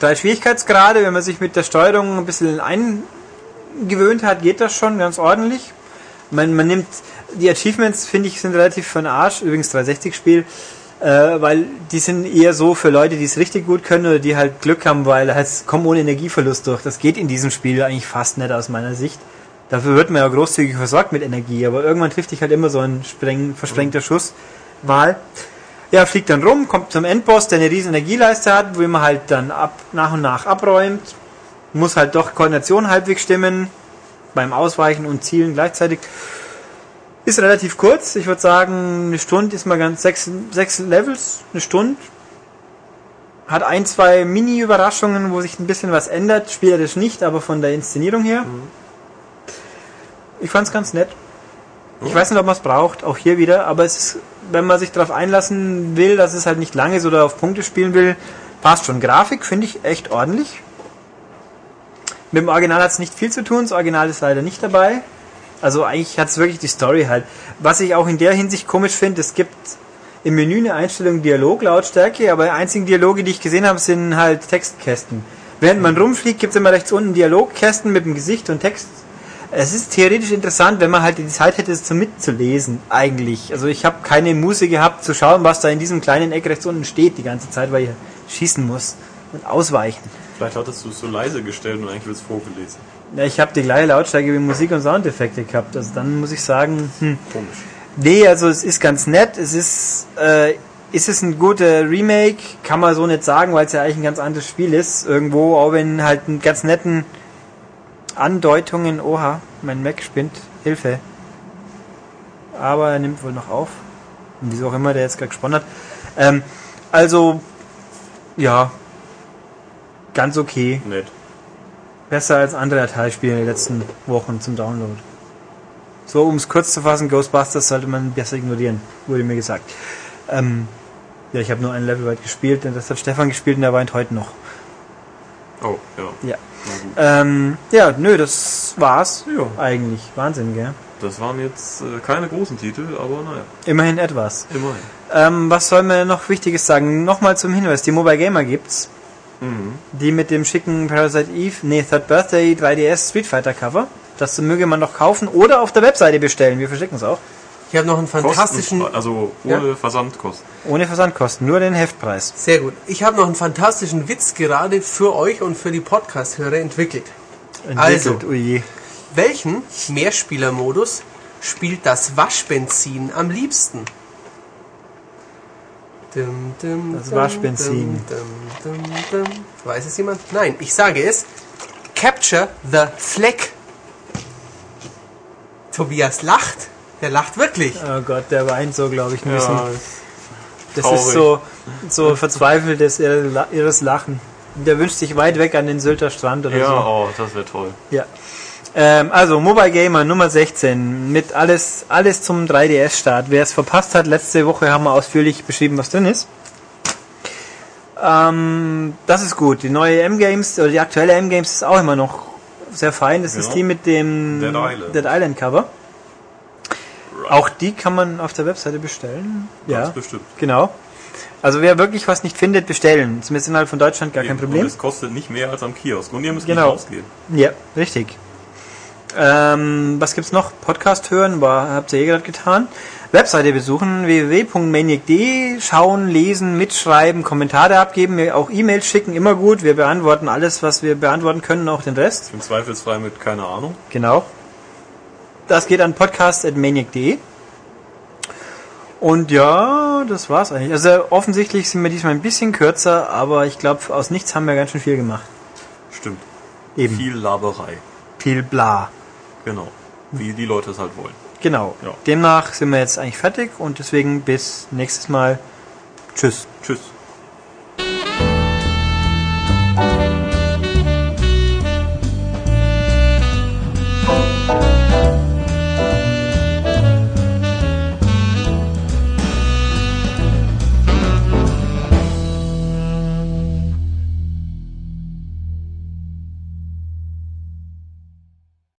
Drei Schwierigkeitsgrade, wenn man sich mit der Steuerung ein bisschen eingewöhnt hat, geht das schon ganz ordentlich. Man, man nimmt, die Achievements, finde ich, sind relativ für den Arsch, übrigens 360-Spiel, äh, weil die sind eher so für Leute, die es richtig gut können oder die halt Glück haben, weil es kommen ohne Energieverlust durch. Das geht in diesem Spiel eigentlich fast nicht aus meiner Sicht. Dafür wird man ja großzügig versorgt mit Energie, aber irgendwann trifft dich halt immer so ein spreng, versprengter Schuss. Wahl. Ja, fliegt dann rum, kommt zum Endboss, der eine riesen Energieleiste hat, wo man halt dann ab, nach und nach abräumt. Muss halt doch Koordination halbwegs stimmen, beim Ausweichen und Zielen gleichzeitig. Ist relativ kurz, ich würde sagen, eine Stunde ist mal ganz, sechs, sechs Levels, eine Stunde. Hat ein, zwei Mini-Überraschungen, wo sich ein bisschen was ändert, spielerisch nicht, aber von der Inszenierung her. Ich fand's ganz nett. Ich weiß nicht, ob man es braucht, auch hier wieder, aber es ist, wenn man sich darauf einlassen will, dass es halt nicht lang ist oder auf Punkte spielen will, passt schon. Grafik finde ich echt ordentlich. Mit dem Original hat es nicht viel zu tun, das Original ist leider nicht dabei. Also eigentlich hat es wirklich die Story halt. Was ich auch in der Hinsicht komisch finde, es gibt im Menü eine Einstellung Dialoglautstärke, aber die einzigen Dialoge, die ich gesehen habe, sind halt Textkästen. Während man rumfliegt, gibt es immer rechts unten Dialogkästen mit dem Gesicht und Text. Es ist theoretisch interessant, wenn man halt die Zeit hätte, es zum mitzulesen, eigentlich. Also ich habe keine Muße gehabt, zu schauen, was da in diesem kleinen Eck rechts unten steht die ganze Zeit, weil ich schießen muss und ausweichen. Vielleicht hattest du es so leise gestellt und eigentlich wird es vorgelesen. Ja, ich habe die gleiche Lautstärke wie Musik und Soundeffekte gehabt. Also dann muss ich sagen, hm, Komisch. Nee, also es ist ganz nett. Es ist, äh, ist es ein guter Remake? Kann man so nicht sagen, weil es ja eigentlich ein ganz anderes Spiel ist. Irgendwo, auch wenn halt einen ganz netten Andeutungen, oha, mein Mac spinnt, Hilfe. Aber er nimmt wohl noch auf. Und wieso auch immer der jetzt gerade gesponnen hat. Ähm, also, ja, ganz okay. Nett. Besser als andere Teilspiele in den letzten Wochen zum Download. So, um es kurz zu fassen, Ghostbusters sollte man besser ignorieren, wurde mir gesagt. Ähm, ja, ich habe nur ein Level weit gespielt, denn das hat Stefan gespielt und der weint heute noch. Oh, ja. Ja. Ähm, ja, nö, das war's. Ja. Eigentlich. Wahnsinn, gell? Das waren jetzt äh, keine großen Titel, aber naja, Immerhin etwas. immerhin. Ähm, was soll man noch Wichtiges sagen? Nochmal zum Hinweis, die Mobile Gamer gibt's. Mhm. Die mit dem schicken Parasite Eve, nee, Third Birthday 3DS Street Fighter Cover. Das möge man noch kaufen oder auf der Webseite bestellen. Wir verschicken es auch. Ich habe noch einen fantastischen. Kostenfrei, also ohne Versandkosten. Ohne Versandkosten, nur den Heftpreis. Sehr gut. Ich habe noch einen fantastischen Witz gerade für euch und für die Podcast-Hörer entwickelt. Also. Entwickelt, ui. Welchen Mehrspielermodus spielt das Waschbenzin am liebsten? Dum, dum, Das Waschbenzin. Weiß es jemand? Nein, ich sage es. Capture the Fleck. Tobias lacht. Der lacht wirklich. Oh Gott, der weint so, glaube ich, ein bisschen. Ja, Das traurig. ist so, so verzweifeltes irres Lachen. Der wünscht sich weit weg an den Sylter Strand oder ja so. oh, das wäre toll. Ja. Ähm, also Mobile Gamer Nummer 16 mit alles alles zum 3DS Start. Wer es verpasst hat, letzte Woche haben wir ausführlich beschrieben, was drin ist. Ähm, das ist gut. Die neue M Games oder die aktuelle M Games ist auch immer noch sehr fein. Das ist Genau. die mit dem Dead Island. Dead Island Cover. Auch die kann man auf der Webseite bestellen. Ganz Ja, bestimmt. genau. Also wer wirklich was nicht findet, bestellen. Zumindest innerhalb von Deutschland gar kein Eben. Problem. Und es kostet nicht mehr als am Kiosk. Und ihr müsst Genau. nicht rausgehen. Ja, richtig. Ähm, was gibt's noch? Podcast hören, war, habt ihr eh gerade getan. Webseite besuchen, www.maniac.de, schauen, lesen, mitschreiben, Kommentare abgeben, auch E-Mails schicken, immer gut. Wir beantworten alles, was wir beantworten können, auch den Rest. Im Zweifelsfrei mit keine Ahnung. Genau. Das geht an podcast.maniac.de. Und ja, das war's eigentlich. Also offensichtlich sind wir diesmal ein bisschen kürzer, aber ich glaube, aus nichts haben wir ganz schön viel gemacht. Stimmt. Eben. Viel Laberei. Viel bla. Genau. Wie die Leute es halt wollen. Genau. Ja. Demnach sind wir jetzt eigentlich fertig und deswegen bis nächstes Mal. Tschüss. Tschüss.